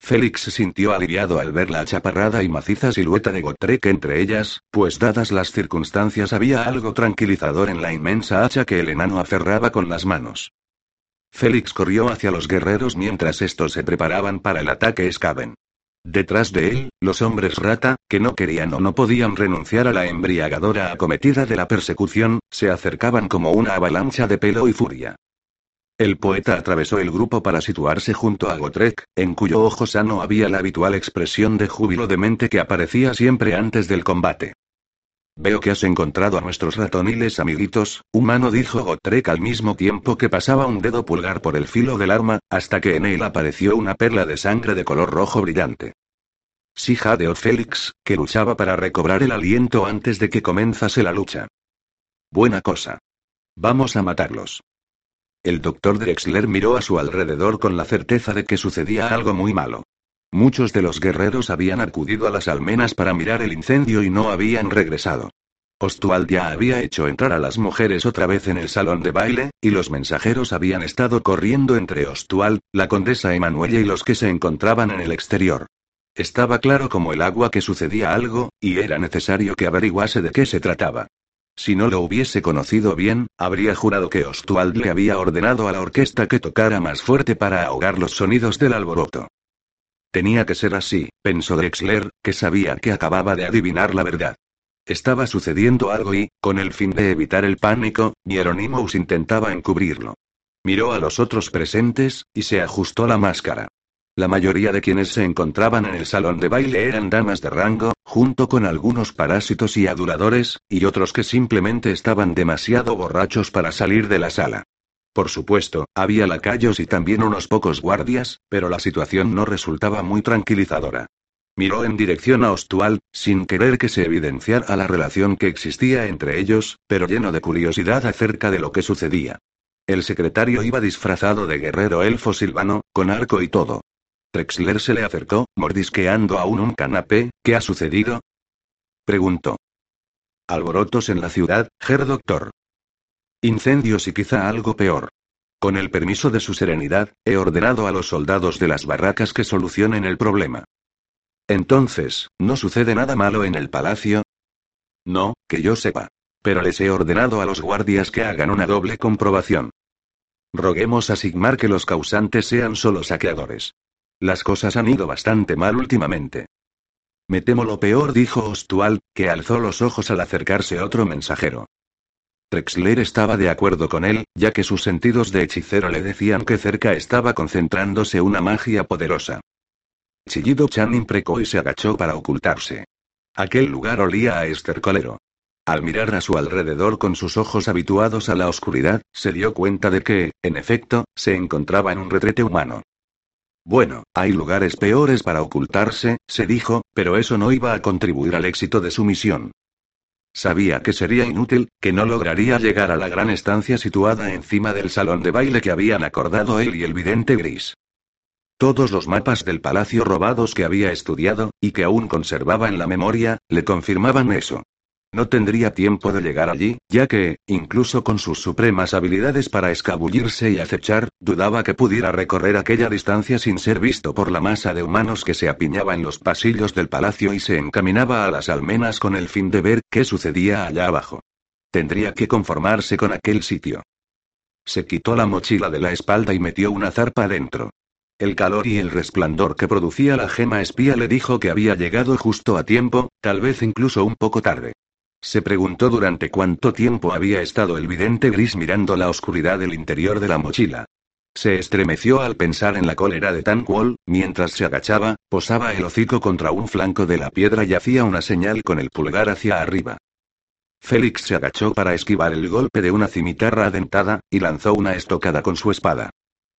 Félix se sintió aliviado al ver la achaparrada y maciza silueta de Gotrek entre ellas, pues dadas las circunstancias había algo tranquilizador en la inmensa hacha que el enano aferraba con las manos. Félix corrió hacia los guerreros mientras estos se preparaban para el ataque Skaven. Detrás de él, los hombres rata, que no querían o no podían renunciar a la embriagadora acometida de la persecución, se acercaban como una avalancha de pelo y furia. El poeta atravesó el grupo para situarse junto a Gotrek, en cuyo ojo sano había la habitual expresión de júbilo de mente que aparecía siempre antes del combate. Veo que has encontrado a nuestros ratoniles amiguitos, humano dijo Gotrek al mismo tiempo que pasaba un dedo pulgar por el filo del arma, hasta que en él apareció una perla de sangre de color rojo brillante. Sí jadeó Félix, que luchaba para recobrar el aliento antes de que comenzase la lucha. Buena cosa. Vamos a matarlos. El doctor Drexler miró a su alrededor con la certeza de que sucedía algo muy malo. Muchos de los guerreros habían acudido a las almenas para mirar el incendio y no habían regresado. Ostuald ya había hecho entrar a las mujeres otra vez en el salón de baile, y los mensajeros habían estado corriendo entre Ostuald, la condesa Emanuelle y los que se encontraban en el exterior. Estaba claro como el agua que sucedía algo, y era necesario que averiguase de qué se trataba. Si no lo hubiese conocido bien, habría jurado que Ostuald le había ordenado a la orquesta que tocara más fuerte para ahogar los sonidos del alboroto. Tenía que ser así, pensó Drexler, que sabía que acababa de adivinar la verdad. Estaba sucediendo algo y, con el fin de evitar el pánico, Hieronymus intentaba encubrirlo. Miró a los otros presentes, y se ajustó la máscara. La mayoría de quienes se encontraban en el salón de baile eran damas de rango, junto con algunos parásitos y aduladores, y otros que simplemente estaban demasiado borrachos para salir de la sala. Por supuesto, había lacayos y también unos pocos guardias, pero la situación no resultaba muy tranquilizadora. Miró en dirección a Ostual, sin querer que se evidenciara la relación que existía entre ellos, pero lleno de curiosidad acerca de lo que sucedía. El secretario iba disfrazado de guerrero elfo silvano, con arco y todo. Trexler se le acercó, mordisqueando aún un canapé, ¿qué ha sucedido? Preguntó. Alborotos en la ciudad, Ger Doctor. Incendios y quizá algo peor. Con el permiso de su serenidad, he ordenado a los soldados de las barracas que solucionen el problema. Entonces, ¿no sucede nada malo en el palacio? No, que yo sepa. Pero les he ordenado a los guardias que hagan una doble comprobación. Roguemos a Sigmar que los causantes sean solo saqueadores. Las cosas han ido bastante mal últimamente. Me temo lo peor, dijo Ostual, que alzó los ojos al acercarse otro mensajero. Trexler estaba de acuerdo con él, ya que sus sentidos de hechicero le decían que cerca estaba concentrándose una magia poderosa. Chillido Chan imprecó y se agachó para ocultarse. Aquel lugar olía a estercolero. Al mirar a su alrededor con sus ojos habituados a la oscuridad, se dio cuenta de que, en efecto, se encontraba en un retrete humano. Bueno, hay lugares peores para ocultarse, se dijo, pero eso no iba a contribuir al éxito de su misión. Sabía que sería inútil, que no lograría llegar a la gran estancia situada encima del salón de baile que habían acordado él y el vidente gris. Todos los mapas del palacio robados que había estudiado, y que aún conservaba en la memoria, le confirmaban eso. No tendría tiempo de llegar allí, ya que, incluso con sus supremas habilidades para escabullirse y acechar, dudaba que pudiera recorrer aquella distancia sin ser visto por la masa de humanos que se apiñaba en los pasillos del palacio y se encaminaba a las almenas con el fin de ver qué sucedía allá abajo. Tendría que conformarse con aquel sitio. Se quitó la mochila de la espalda y metió una zarpa dentro. El calor y el resplandor que producía la gema espía le dijo que había llegado justo a tiempo, tal vez incluso un poco tarde. Se preguntó durante cuánto tiempo había estado el vidente gris mirando la oscuridad del interior de la mochila. Se estremeció al pensar en la cólera de Tanquol, mientras se agachaba, posaba el hocico contra un flanco de la piedra y hacía una señal con el pulgar hacia arriba. Félix se agachó para esquivar el golpe de una cimitarra adentada, y lanzó una estocada con su espada.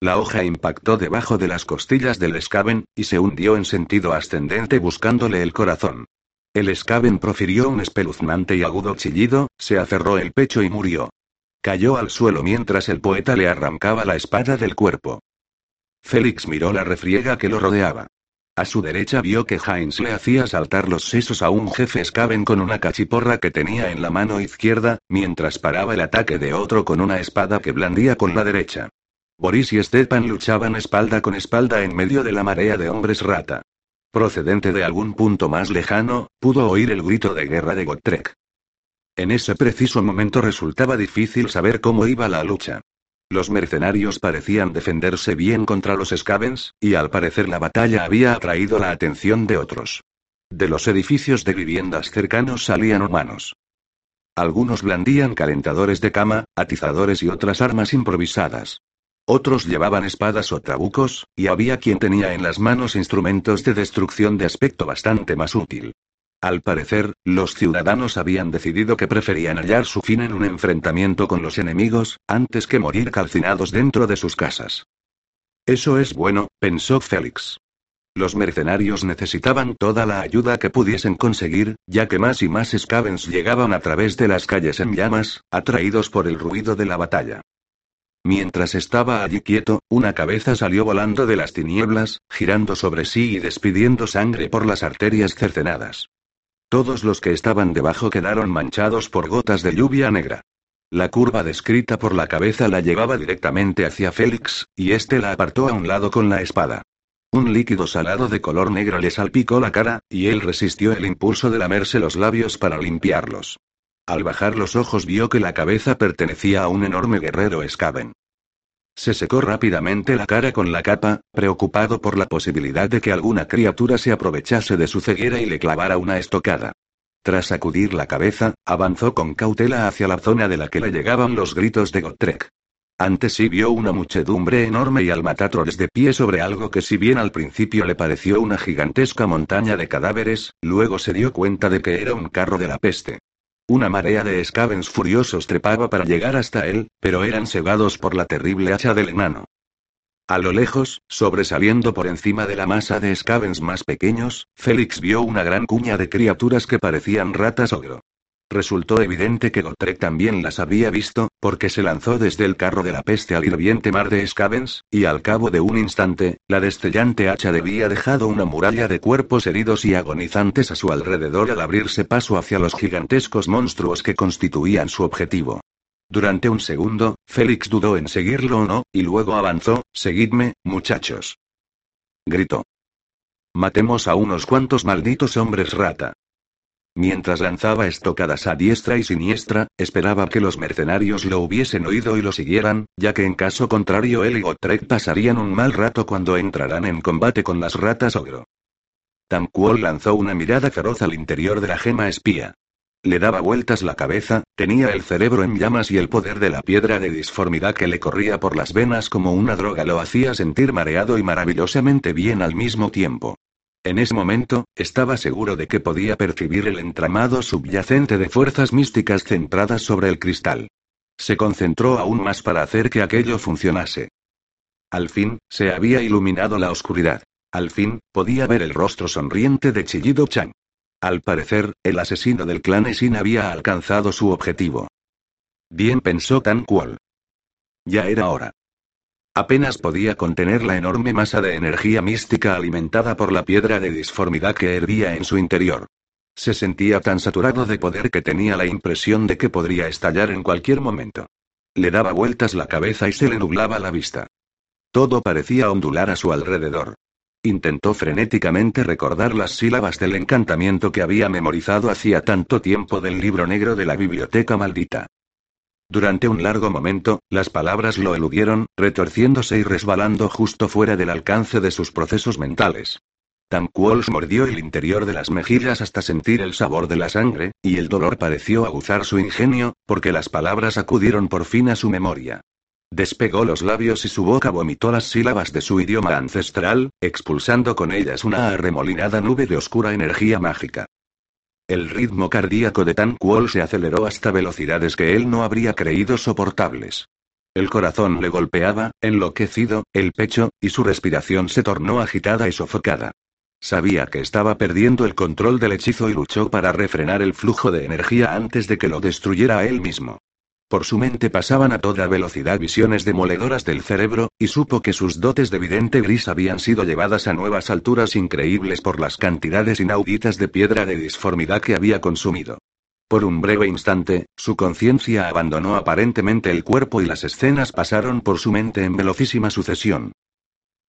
La hoja impactó debajo de las costillas del escaben, y se hundió en sentido ascendente buscándole el corazón. El escaben profirió un espeluznante y agudo chillido, se aferró el pecho y murió. Cayó al suelo mientras el poeta le arrancaba la espada del cuerpo. Félix miró la refriega que lo rodeaba. A su derecha vio que Heinz le hacía saltar los sesos a un jefe Skaven con una cachiporra que tenía en la mano izquierda, mientras paraba el ataque de otro con una espada que blandía con la derecha. Boris y Stepan luchaban espalda con espalda en medio de la marea de hombres rata. Procedente de algún punto más lejano, pudo oír el grito de guerra de Gotrek. En ese preciso momento resultaba difícil saber cómo iba la lucha. Los mercenarios parecían defenderse bien contra los Skavens, y al parecer la batalla había atraído la atención de otros. De los edificios de viviendas cercanos salían humanos. Algunos blandían calentadores de cama, atizadores y otras armas improvisadas. Otros llevaban espadas o trabucos, y había quien tenía en las manos instrumentos de destrucción de aspecto bastante más útil. Al parecer, los ciudadanos habían decidido que preferían hallar su fin en un enfrentamiento con los enemigos, antes que morir calcinados dentro de sus casas. Eso es bueno, pensó Félix. Los mercenarios necesitaban toda la ayuda que pudiesen conseguir, ya que más y más Scavens llegaban a través de las calles en llamas, atraídos por el ruido de la batalla. Mientras estaba allí quieto, una cabeza salió volando de las tinieblas, girando sobre sí y despidiendo sangre por las arterias cercenadas. Todos los que estaban debajo quedaron manchados por gotas de lluvia negra. La curva descrita por la cabeza la llevaba directamente hacia Félix, y éste la apartó a un lado con la espada. Un líquido salado de color negro le salpicó la cara, y él resistió el impulso de lamerse los labios para limpiarlos. Al bajar los ojos vio que la cabeza pertenecía a un enorme guerrero Skaven. Se secó rápidamente la cara con la capa, preocupado por la posibilidad de que alguna criatura se aprovechase de su ceguera y le clavara una estocada. Tras sacudir la cabeza, avanzó con cautela hacia la zona de la que le llegaban los gritos de Gotrek. Antes sí vio una muchedumbre enorme y al matatroles de pie sobre algo que si bien al principio le pareció una gigantesca montaña de cadáveres, luego se dio cuenta de que era un carro de la peste. Una marea de Skavens furiosos trepaba para llegar hasta él, pero eran cegados por la terrible hacha del enano. A lo lejos, sobresaliendo por encima de la masa de Skavens más pequeños, Félix vio una gran cuña de criaturas que parecían ratas ogro. Resultó evidente que Gotrek también las había visto, porque se lanzó desde el carro de la peste al hirviente mar de Scavens, y al cabo de un instante, la destellante hacha había dejado una muralla de cuerpos heridos y agonizantes a su alrededor al abrirse paso hacia los gigantescos monstruos que constituían su objetivo. Durante un segundo, Félix dudó en seguirlo o no, y luego avanzó, Seguidme, muchachos. Gritó. Matemos a unos cuantos malditos hombres rata. Mientras lanzaba estocadas a diestra y siniestra, esperaba que los mercenarios lo hubiesen oído y lo siguieran, ya que en caso contrario él y Gotrek pasarían un mal rato cuando entrarán en combate con las ratas ogro. Tamquol lanzó una mirada feroz al interior de la gema espía. Le daba vueltas la cabeza, tenía el cerebro en llamas y el poder de la piedra de disformidad que le corría por las venas como una droga lo hacía sentir mareado y maravillosamente bien al mismo tiempo. En ese momento, estaba seguro de que podía percibir el entramado subyacente de fuerzas místicas centradas sobre el cristal. Se concentró aún más para hacer que aquello funcionase. Al fin, se había iluminado la oscuridad. Al fin, podía ver el rostro sonriente de Chillido Chang. Al parecer, el asesino del clan Esin había alcanzado su objetivo. Bien pensó Tan Kuol. Ya era hora. Apenas podía contener la enorme masa de energía mística alimentada por la piedra de disformidad que hervía en su interior. Se sentía tan saturado de poder que tenía la impresión de que podría estallar en cualquier momento. Le daba vueltas la cabeza y se le nublaba la vista. Todo parecía ondular a su alrededor. Intentó frenéticamente recordar las sílabas del encantamiento que había memorizado hacía tanto tiempo del libro negro de la biblioteca maldita. Durante un largo momento, las palabras lo eludieron, retorciéndose y resbalando justo fuera del alcance de sus procesos mentales. Tamquols mordió el interior de las mejillas hasta sentir el sabor de la sangre, y el dolor pareció aguzar su ingenio, porque las palabras acudieron por fin a su memoria. Despegó los labios y su boca vomitó las sílabas de su idioma ancestral, expulsando con ellas una arremolinada nube de oscura energía mágica. El ritmo cardíaco de Tan Kuol se aceleró hasta velocidades que él no habría creído soportables. El corazón le golpeaba, enloquecido, el pecho, y su respiración se tornó agitada y sofocada. Sabía que estaba perdiendo el control del hechizo y luchó para refrenar el flujo de energía antes de que lo destruyera a él mismo. Por su mente pasaban a toda velocidad visiones demoledoras del cerebro, y supo que sus dotes de vidente gris habían sido llevadas a nuevas alturas increíbles por las cantidades inauditas de piedra de disformidad que había consumido. Por un breve instante, su conciencia abandonó aparentemente el cuerpo y las escenas pasaron por su mente en velocísima sucesión.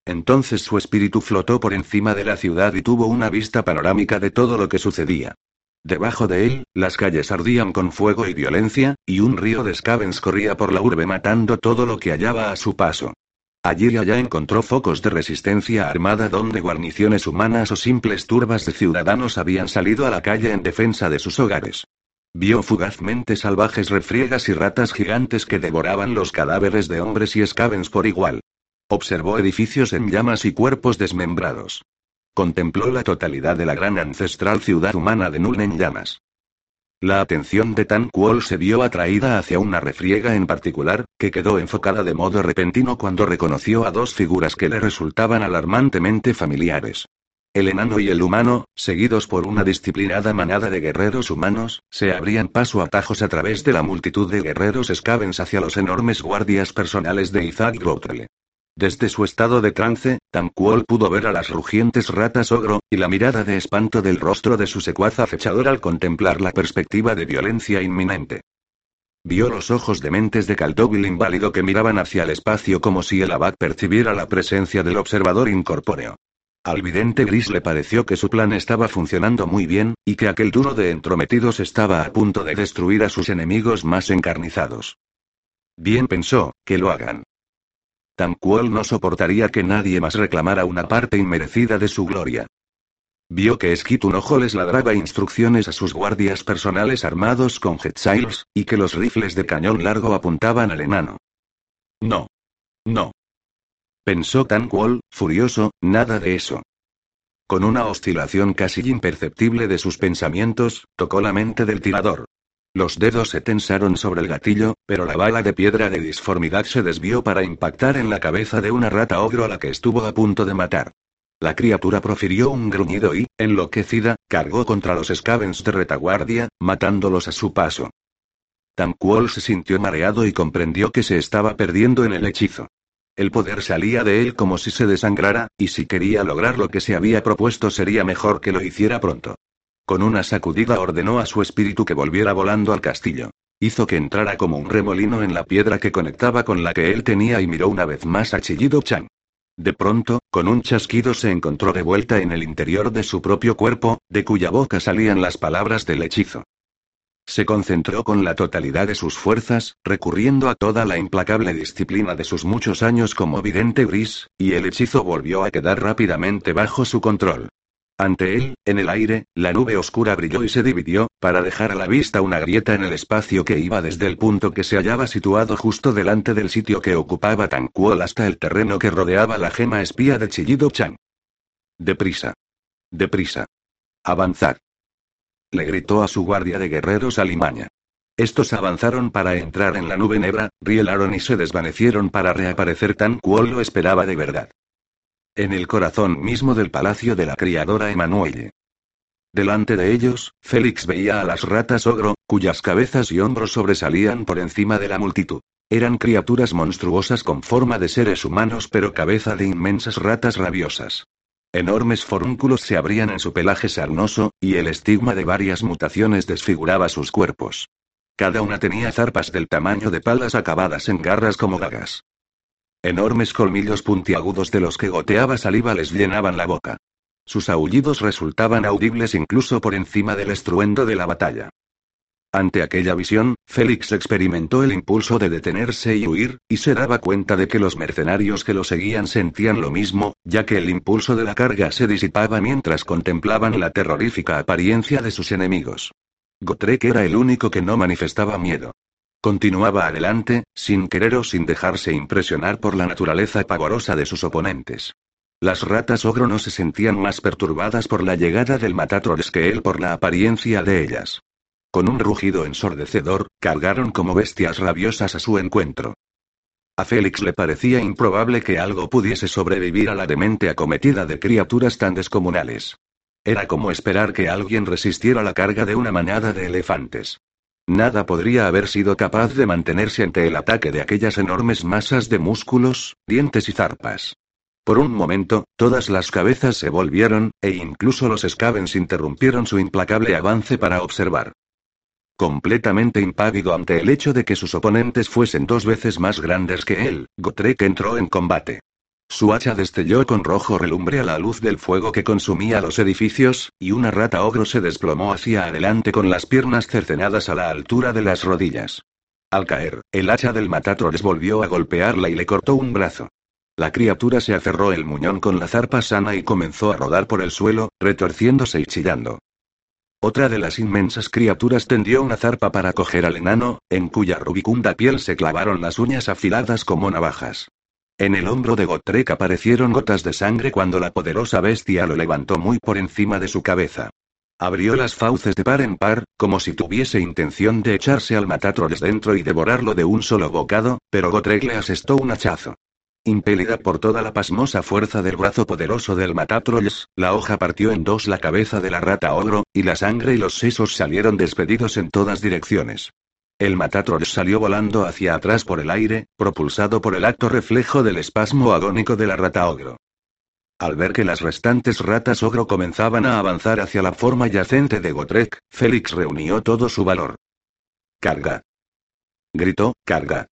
Entonces su espíritu flotó por encima de la ciudad y tuvo una vista panorámica de todo lo que sucedía. Debajo de él, las calles ardían con fuego y violencia, y un río de scavens corría por la urbe matando todo lo que hallaba a su paso. Allí y allá encontró focos de resistencia armada donde guarniciones humanas o simples turbas de ciudadanos habían salido a la calle en defensa de sus hogares. Vio fugazmente salvajes refriegas y ratas gigantes que devoraban los cadáveres de hombres y scavens por igual. Observó edificios en llamas y cuerpos desmembrados. Contempló la totalidad de la gran ancestral ciudad humana de Nuln en llamas. La atención de Tan Kuol se vio atraída hacia una refriega en particular, que quedó enfocada de modo repentino cuando reconoció a dos figuras que le resultaban alarmantemente familiares. El enano y el humano, seguidos por una disciplinada manada de guerreros humanos, se abrían paso a tajos a través de la multitud de guerreros scavens hacia los enormes guardias personales de Isaac Grotle. Desde su estado de trance, Tamquol pudo ver a las rugientes ratas ogro, y la mirada de espanto del rostro de su secuaz acechador al contemplar la perspectiva de violencia inminente. Vio los ojos dementes de Caldovil inválido que miraban hacia el espacio como si el abad percibiera la presencia del observador incorpóreo. Al vidente gris le pareció que su plan estaba funcionando muy bien, y que aquel duro de entrometidos estaba a punto de destruir a sus enemigos más encarnizados. Bien pensó, que lo hagan. Tamquol no soportaría que nadie más reclamara una parte inmerecida de su gloria. Vio que Skitun Ojo les ladraba instrucciones a sus guardias personales armados con jetsails, y que los rifles de cañón largo apuntaban al enano. No. No. Pensó Tanquol, furioso, nada de eso. Con una oscilación casi imperceptible de sus pensamientos, tocó la mente del tirador. Los dedos se tensaron sobre el gatillo, pero la bala de piedra de disformidad se desvió para impactar en la cabeza de una rata ogro a la que estuvo a punto de matar. La criatura profirió un gruñido y, enloquecida, cargó contra los scavens de retaguardia, matándolos a su paso. Tamquol se sintió mareado y comprendió que se estaba perdiendo en el hechizo. El poder salía de él como si se desangrara, y si quería lograr lo que se había propuesto sería mejor que lo hiciera pronto. Con una sacudida ordenó a su espíritu que volviera volando al castillo. Hizo que entrara como un remolino en la piedra que conectaba con la que él tenía y miró una vez más a Chillido Chan. De pronto, con un chasquido se encontró de vuelta en el interior de su propio cuerpo, de cuya boca salían las palabras del hechizo. Se concentró con la totalidad de sus fuerzas, recurriendo a toda la implacable disciplina de sus muchos años como vidente gris, y el hechizo volvió a quedar rápidamente bajo su control. Ante él, en el aire, la nube oscura brilló y se dividió, para dejar a la vista una grieta en el espacio que iba desde el punto que se hallaba situado justo delante del sitio que ocupaba Tanquol hasta el terreno que rodeaba la gema espía de Chillido Chan. Deprisa. Deprisa. Avanzad. Le gritó a su guardia de guerreros alimaña. Estos avanzaron para entrar en la nube negra, rielaron y se desvanecieron para reaparecer tan cual lo esperaba de verdad en el corazón mismo del palacio de la criadora Emanuelle. Delante de ellos, Félix veía a las ratas ogro, cuyas cabezas y hombros sobresalían por encima de la multitud. Eran criaturas monstruosas con forma de seres humanos pero cabeza de inmensas ratas rabiosas. Enormes forúnculos se abrían en su pelaje sarnoso, y el estigma de varias mutaciones desfiguraba sus cuerpos. Cada una tenía zarpas del tamaño de palas acabadas en garras como gagas. Enormes colmillos puntiagudos de los que goteaba saliva les llenaban la boca. Sus aullidos resultaban audibles incluso por encima del estruendo de la batalla. Ante aquella visión, Félix experimentó el impulso de detenerse y huir, y se daba cuenta de que los mercenarios que lo seguían sentían lo mismo, ya que el impulso de la carga se disipaba mientras contemplaban la terrorífica apariencia de sus enemigos. Gotrek era el único que no manifestaba miedo. Continuaba adelante, sin querer o sin dejarse impresionar por la naturaleza pavorosa de sus oponentes. Las ratas ogro no se sentían más perturbadas por la llegada del Matatrolls que él por la apariencia de ellas. Con un rugido ensordecedor, cargaron como bestias rabiosas a su encuentro. A Félix le parecía improbable que algo pudiese sobrevivir a la demente acometida de criaturas tan descomunales. Era como esperar que alguien resistiera la carga de una manada de elefantes. Nada podría haber sido capaz de mantenerse ante el ataque de aquellas enormes masas de músculos, dientes y zarpas. Por un momento, todas las cabezas se volvieron, e incluso los Scavens interrumpieron su implacable avance para observar. Completamente impávido ante el hecho de que sus oponentes fuesen dos veces más grandes que él, Gotrek entró en combate. Su hacha destelló con rojo relumbre a la luz del fuego que consumía los edificios, y una rata ogro se desplomó hacia adelante con las piernas cercenadas a la altura de las rodillas. Al caer, el hacha del Matatrores volvió a golpearla y le cortó un brazo. La criatura se aferró el muñón con la zarpa sana y comenzó a rodar por el suelo, retorciéndose y chillando. Otra de las inmensas criaturas tendió una zarpa para coger al enano, en cuya rubicunda piel se clavaron las uñas afiladas como navajas. En el hombro de Gotrek aparecieron gotas de sangre cuando la poderosa bestia lo levantó muy por encima de su cabeza. Abrió las fauces de par en par, como si tuviese intención de echarse al matatroles dentro y devorarlo de un solo bocado, pero Gotrek le asestó un hachazo. Impelida por toda la pasmosa fuerza del brazo poderoso del Matatrolls, la hoja partió en dos la cabeza de la rata ogro, y la sangre y los sesos salieron despedidos en todas direcciones. El Matatrolls salió volando hacia atrás por el aire, propulsado por el acto reflejo del espasmo agónico de la rata ogro. Al ver que las restantes ratas ogro comenzaban a avanzar hacia la forma yacente de Gotrek, Félix reunió todo su valor. Carga. Gritó, carga.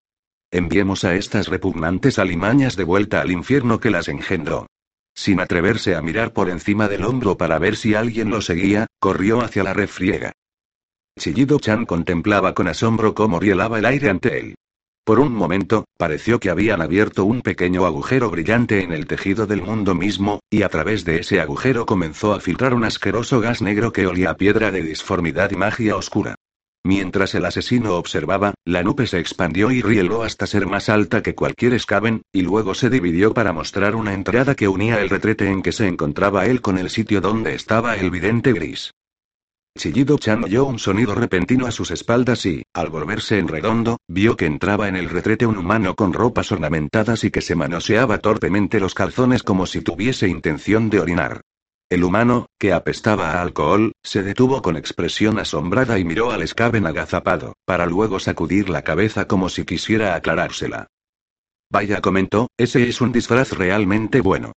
Enviemos a estas repugnantes alimañas de vuelta al infierno que las engendró. Sin atreverse a mirar por encima del hombro para ver si alguien lo seguía, corrió hacia la refriega. Chillido Chan contemplaba con asombro cómo rielaba el aire ante él. Por un momento, pareció que habían abierto un pequeño agujero brillante en el tejido del mundo mismo, y a través de ese agujero comenzó a filtrar un asqueroso gas negro que olía a piedra de disformidad y magia oscura. Mientras el asesino observaba, la nube se expandió y rieló hasta ser más alta que cualquier escaven, y luego se dividió para mostrar una entrada que unía el retrete en que se encontraba él con el sitio donde estaba el vidente gris. Chillido Chan oyó un sonido repentino a sus espaldas y, al volverse en redondo, vio que entraba en el retrete un humano con ropas ornamentadas y que se manoseaba torpemente los calzones como si tuviese intención de orinar. El humano, que apestaba a alcohol, se detuvo con expresión asombrada y miró al Skaven agazapado, para luego sacudir la cabeza como si quisiera aclarársela. Vaya, comentó, ese es un disfraz realmente bueno.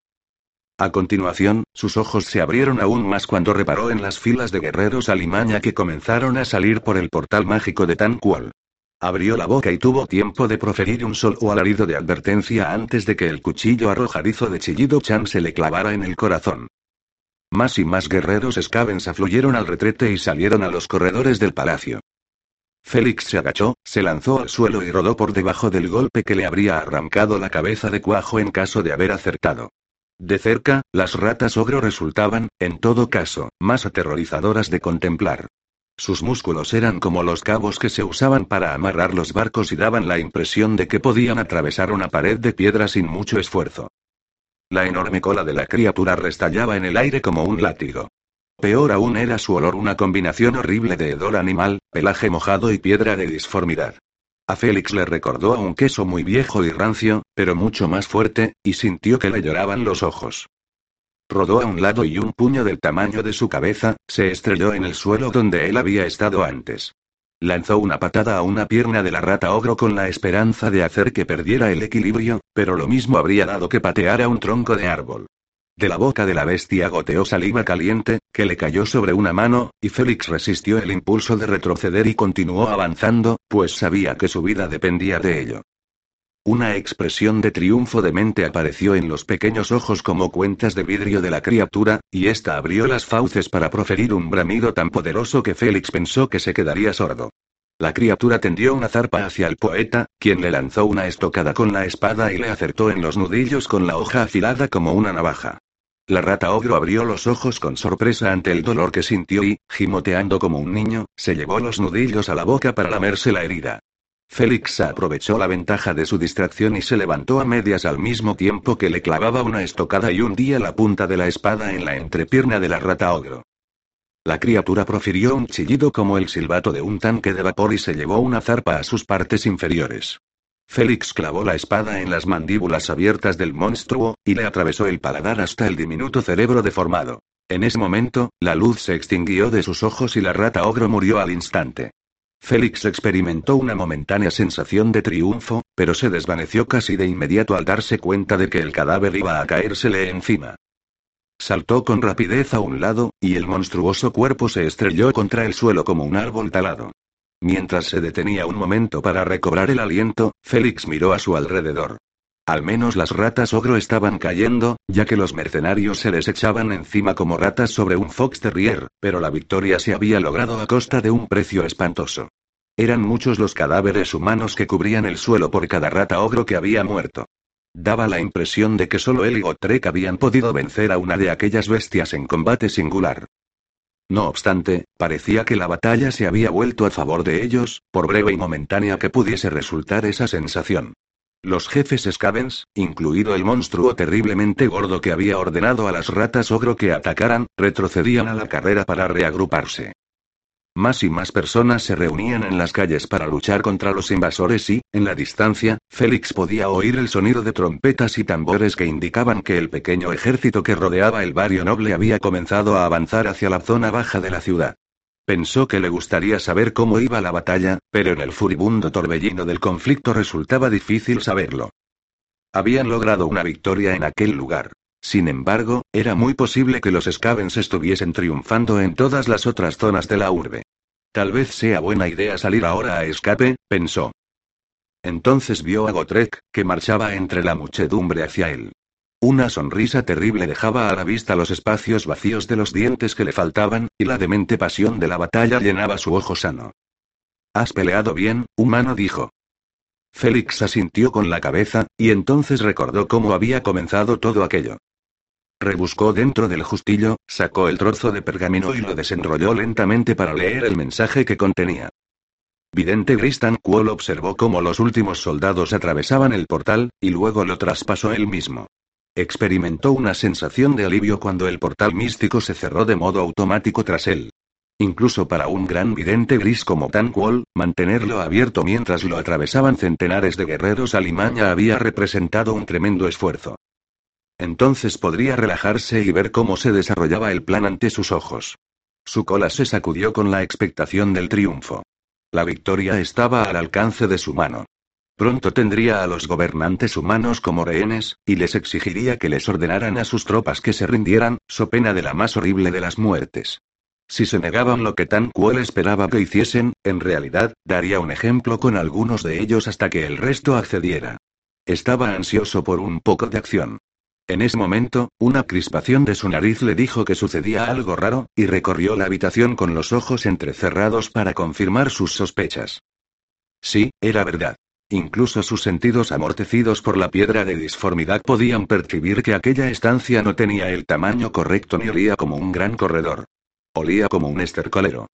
A continuación, sus ojos se abrieron aún más cuando reparó en las filas de guerreros alimaña que comenzaron a salir por el portal mágico de Tanquol. Abrió la boca y tuvo tiempo de proferir un solo alarido de advertencia antes de que el cuchillo arrojadizo de Chillido Chan se le clavara en el corazón. Más y más guerreros Scavens afluyeron al retrete y salieron a los corredores del palacio. Félix se agachó, se lanzó al suelo y rodó por debajo del golpe que le habría arrancado la cabeza de cuajo en caso de haber acertado. De cerca, las ratas ogro resultaban, en todo caso, más aterrorizadoras de contemplar. Sus músculos eran como los cabos que se usaban para amarrar los barcos y daban la impresión de que podían atravesar una pared de piedra sin mucho esfuerzo. La enorme cola de la criatura restallaba en el aire como un látigo. Peor aún era su olor, una combinación horrible de hedor animal, pelaje mojado y piedra de disformidad. A Félix le recordó a un queso muy viejo y rancio, pero mucho más fuerte, y sintió que le lloraban los ojos. Rodó a un lado y un puño del tamaño de su cabeza, se estrelló en el suelo donde él había estado antes. Lanzó una patada a una pierna de la rata ogro con la esperanza de hacer que perdiera el equilibrio, pero lo mismo habría dado que pateara un tronco de árbol. De la boca de la bestia goteó saliva caliente, que le cayó sobre una mano, y Félix resistió el impulso de retroceder y continuó avanzando, pues sabía que su vida dependía de ello. Una expresión de triunfo de mente apareció en los pequeños ojos como cuentas de vidrio de la criatura, y ésta abrió las fauces para proferir un bramido tan poderoso que Félix pensó que se quedaría sordo. La criatura tendió una zarpa hacia el poeta, quien le lanzó una estocada con la espada y le acertó en los nudillos con la hoja afilada como una navaja. La rata ogro abrió los ojos con sorpresa ante el dolor que sintió y, gimoteando como un niño, se llevó los nudillos a la boca para lamerse la herida. Félix aprovechó la ventaja de su distracción y se levantó a medias al mismo tiempo que le clavaba una estocada y hundía la punta de la espada en la entrepierna de la rata ogro. La criatura profirió un chillido como el silbato de un tanque de vapor y se llevó una zarpa a sus partes inferiores. Félix clavó la espada en las mandíbulas abiertas del monstruo, y le atravesó el paladar hasta el diminuto cerebro deformado. En ese momento, la luz se extinguió de sus ojos y la rata ogro murió al instante. Félix experimentó una momentánea sensación de triunfo, pero se desvaneció casi de inmediato al darse cuenta de que el cadáver iba a caérsele encima. Saltó con rapidez a un lado, y el monstruoso cuerpo se estrelló contra el suelo como un árbol talado. Mientras se detenía un momento para recobrar el aliento, Félix miró a su alrededor. Al menos las ratas ogro estaban cayendo, ya que los mercenarios se les echaban encima como ratas sobre un fox terrier, pero la victoria se había logrado a costa de un precio espantoso. Eran muchos los cadáveres humanos que cubrían el suelo por cada rata ogro que había muerto. Daba la impresión de que solo él y Gotrek habían podido vencer a una de aquellas bestias en combate singular. No obstante, parecía que la batalla se había vuelto a favor de ellos, por breve y momentánea que pudiese resultar esa sensación. Los jefes Scavens, incluido el monstruo terriblemente gordo que había ordenado a las ratas ogro que atacaran, retrocedían a la carrera para reagruparse. Más y más personas se reunían en las calles para luchar contra los invasores y, en la distancia, Félix podía oír el sonido de trompetas y tambores que indicaban que el pequeño ejército que rodeaba el barrio noble había comenzado a avanzar hacia la zona baja de la ciudad. Pensó que le gustaría saber cómo iba la batalla, pero en el furibundo torbellino del conflicto resultaba difícil saberlo. Habían logrado una victoria en aquel lugar. Sin embargo, era muy posible que los Scavens estuviesen triunfando en todas las otras zonas de la urbe. Tal vez sea buena idea salir ahora a escape, pensó. Entonces vio a Gotrek, que marchaba entre la muchedumbre hacia él. Una sonrisa terrible dejaba a la vista los espacios vacíos de los dientes que le faltaban, y la demente pasión de la batalla llenaba su ojo sano. Has peleado bien, humano dijo. Félix asintió con la cabeza, y entonces recordó cómo había comenzado todo aquello. Rebuscó dentro del justillo, sacó el trozo de pergamino y lo desenrolló lentamente para leer el mensaje que contenía. Vidente Gristan Kuol observó cómo los últimos soldados atravesaban el portal, y luego lo traspasó él mismo. Experimentó una sensación de alivio cuando el portal místico se cerró de modo automático tras él. Incluso para un gran vidente gris como Tanquol, mantenerlo abierto mientras lo atravesaban centenares de guerreros alimaña había representado un tremendo esfuerzo. Entonces podría relajarse y ver cómo se desarrollaba el plan ante sus ojos. Su cola se sacudió con la expectación del triunfo. La victoria estaba al alcance de su mano. Pronto tendría a los gobernantes humanos como rehenes, y les exigiría que les ordenaran a sus tropas que se rindieran, so pena de la más horrible de las muertes. Si se negaban lo que Tan Kuel esperaba que hiciesen, en realidad, daría un ejemplo con algunos de ellos hasta que el resto accediera. Estaba ansioso por un poco de acción. En ese momento, una crispación de su nariz le dijo que sucedía algo raro, y recorrió la habitación con los ojos entrecerrados para confirmar sus sospechas. Sí, era verdad. Incluso sus sentidos amortecidos por la piedra de disformidad podían percibir que aquella estancia no tenía el tamaño correcto ni olía como un gran corredor. Olía como un estercolero.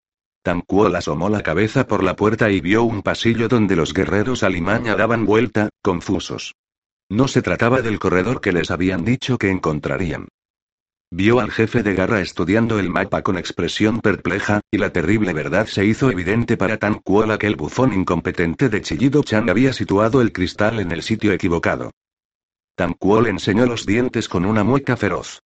Tamcuol asomó la cabeza por la puerta y vio un pasillo donde los guerreros alimaña daban vuelta, confusos. No se trataba del corredor que les habían dicho que encontrarían. Vio al jefe de garra estudiando el mapa con expresión perpleja, y la terrible verdad se hizo evidente para Tan Kuol que el bufón incompetente de Chillido Chan había situado el cristal en el sitio equivocado. Tan enseñó los dientes con una mueca feroz.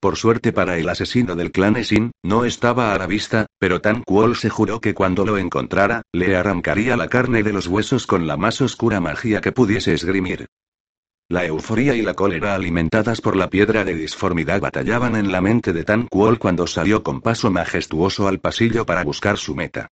Por suerte para el asesino del clan Esin, no estaba a la vista, pero Tan Kuol se juró que cuando lo encontrara, le arrancaría la carne de los huesos con la más oscura magia que pudiese esgrimir. La euforía y la cólera alimentadas por la piedra de disformidad batallaban en la mente de Tan Kuol cuando salió con paso majestuoso al pasillo para buscar su meta.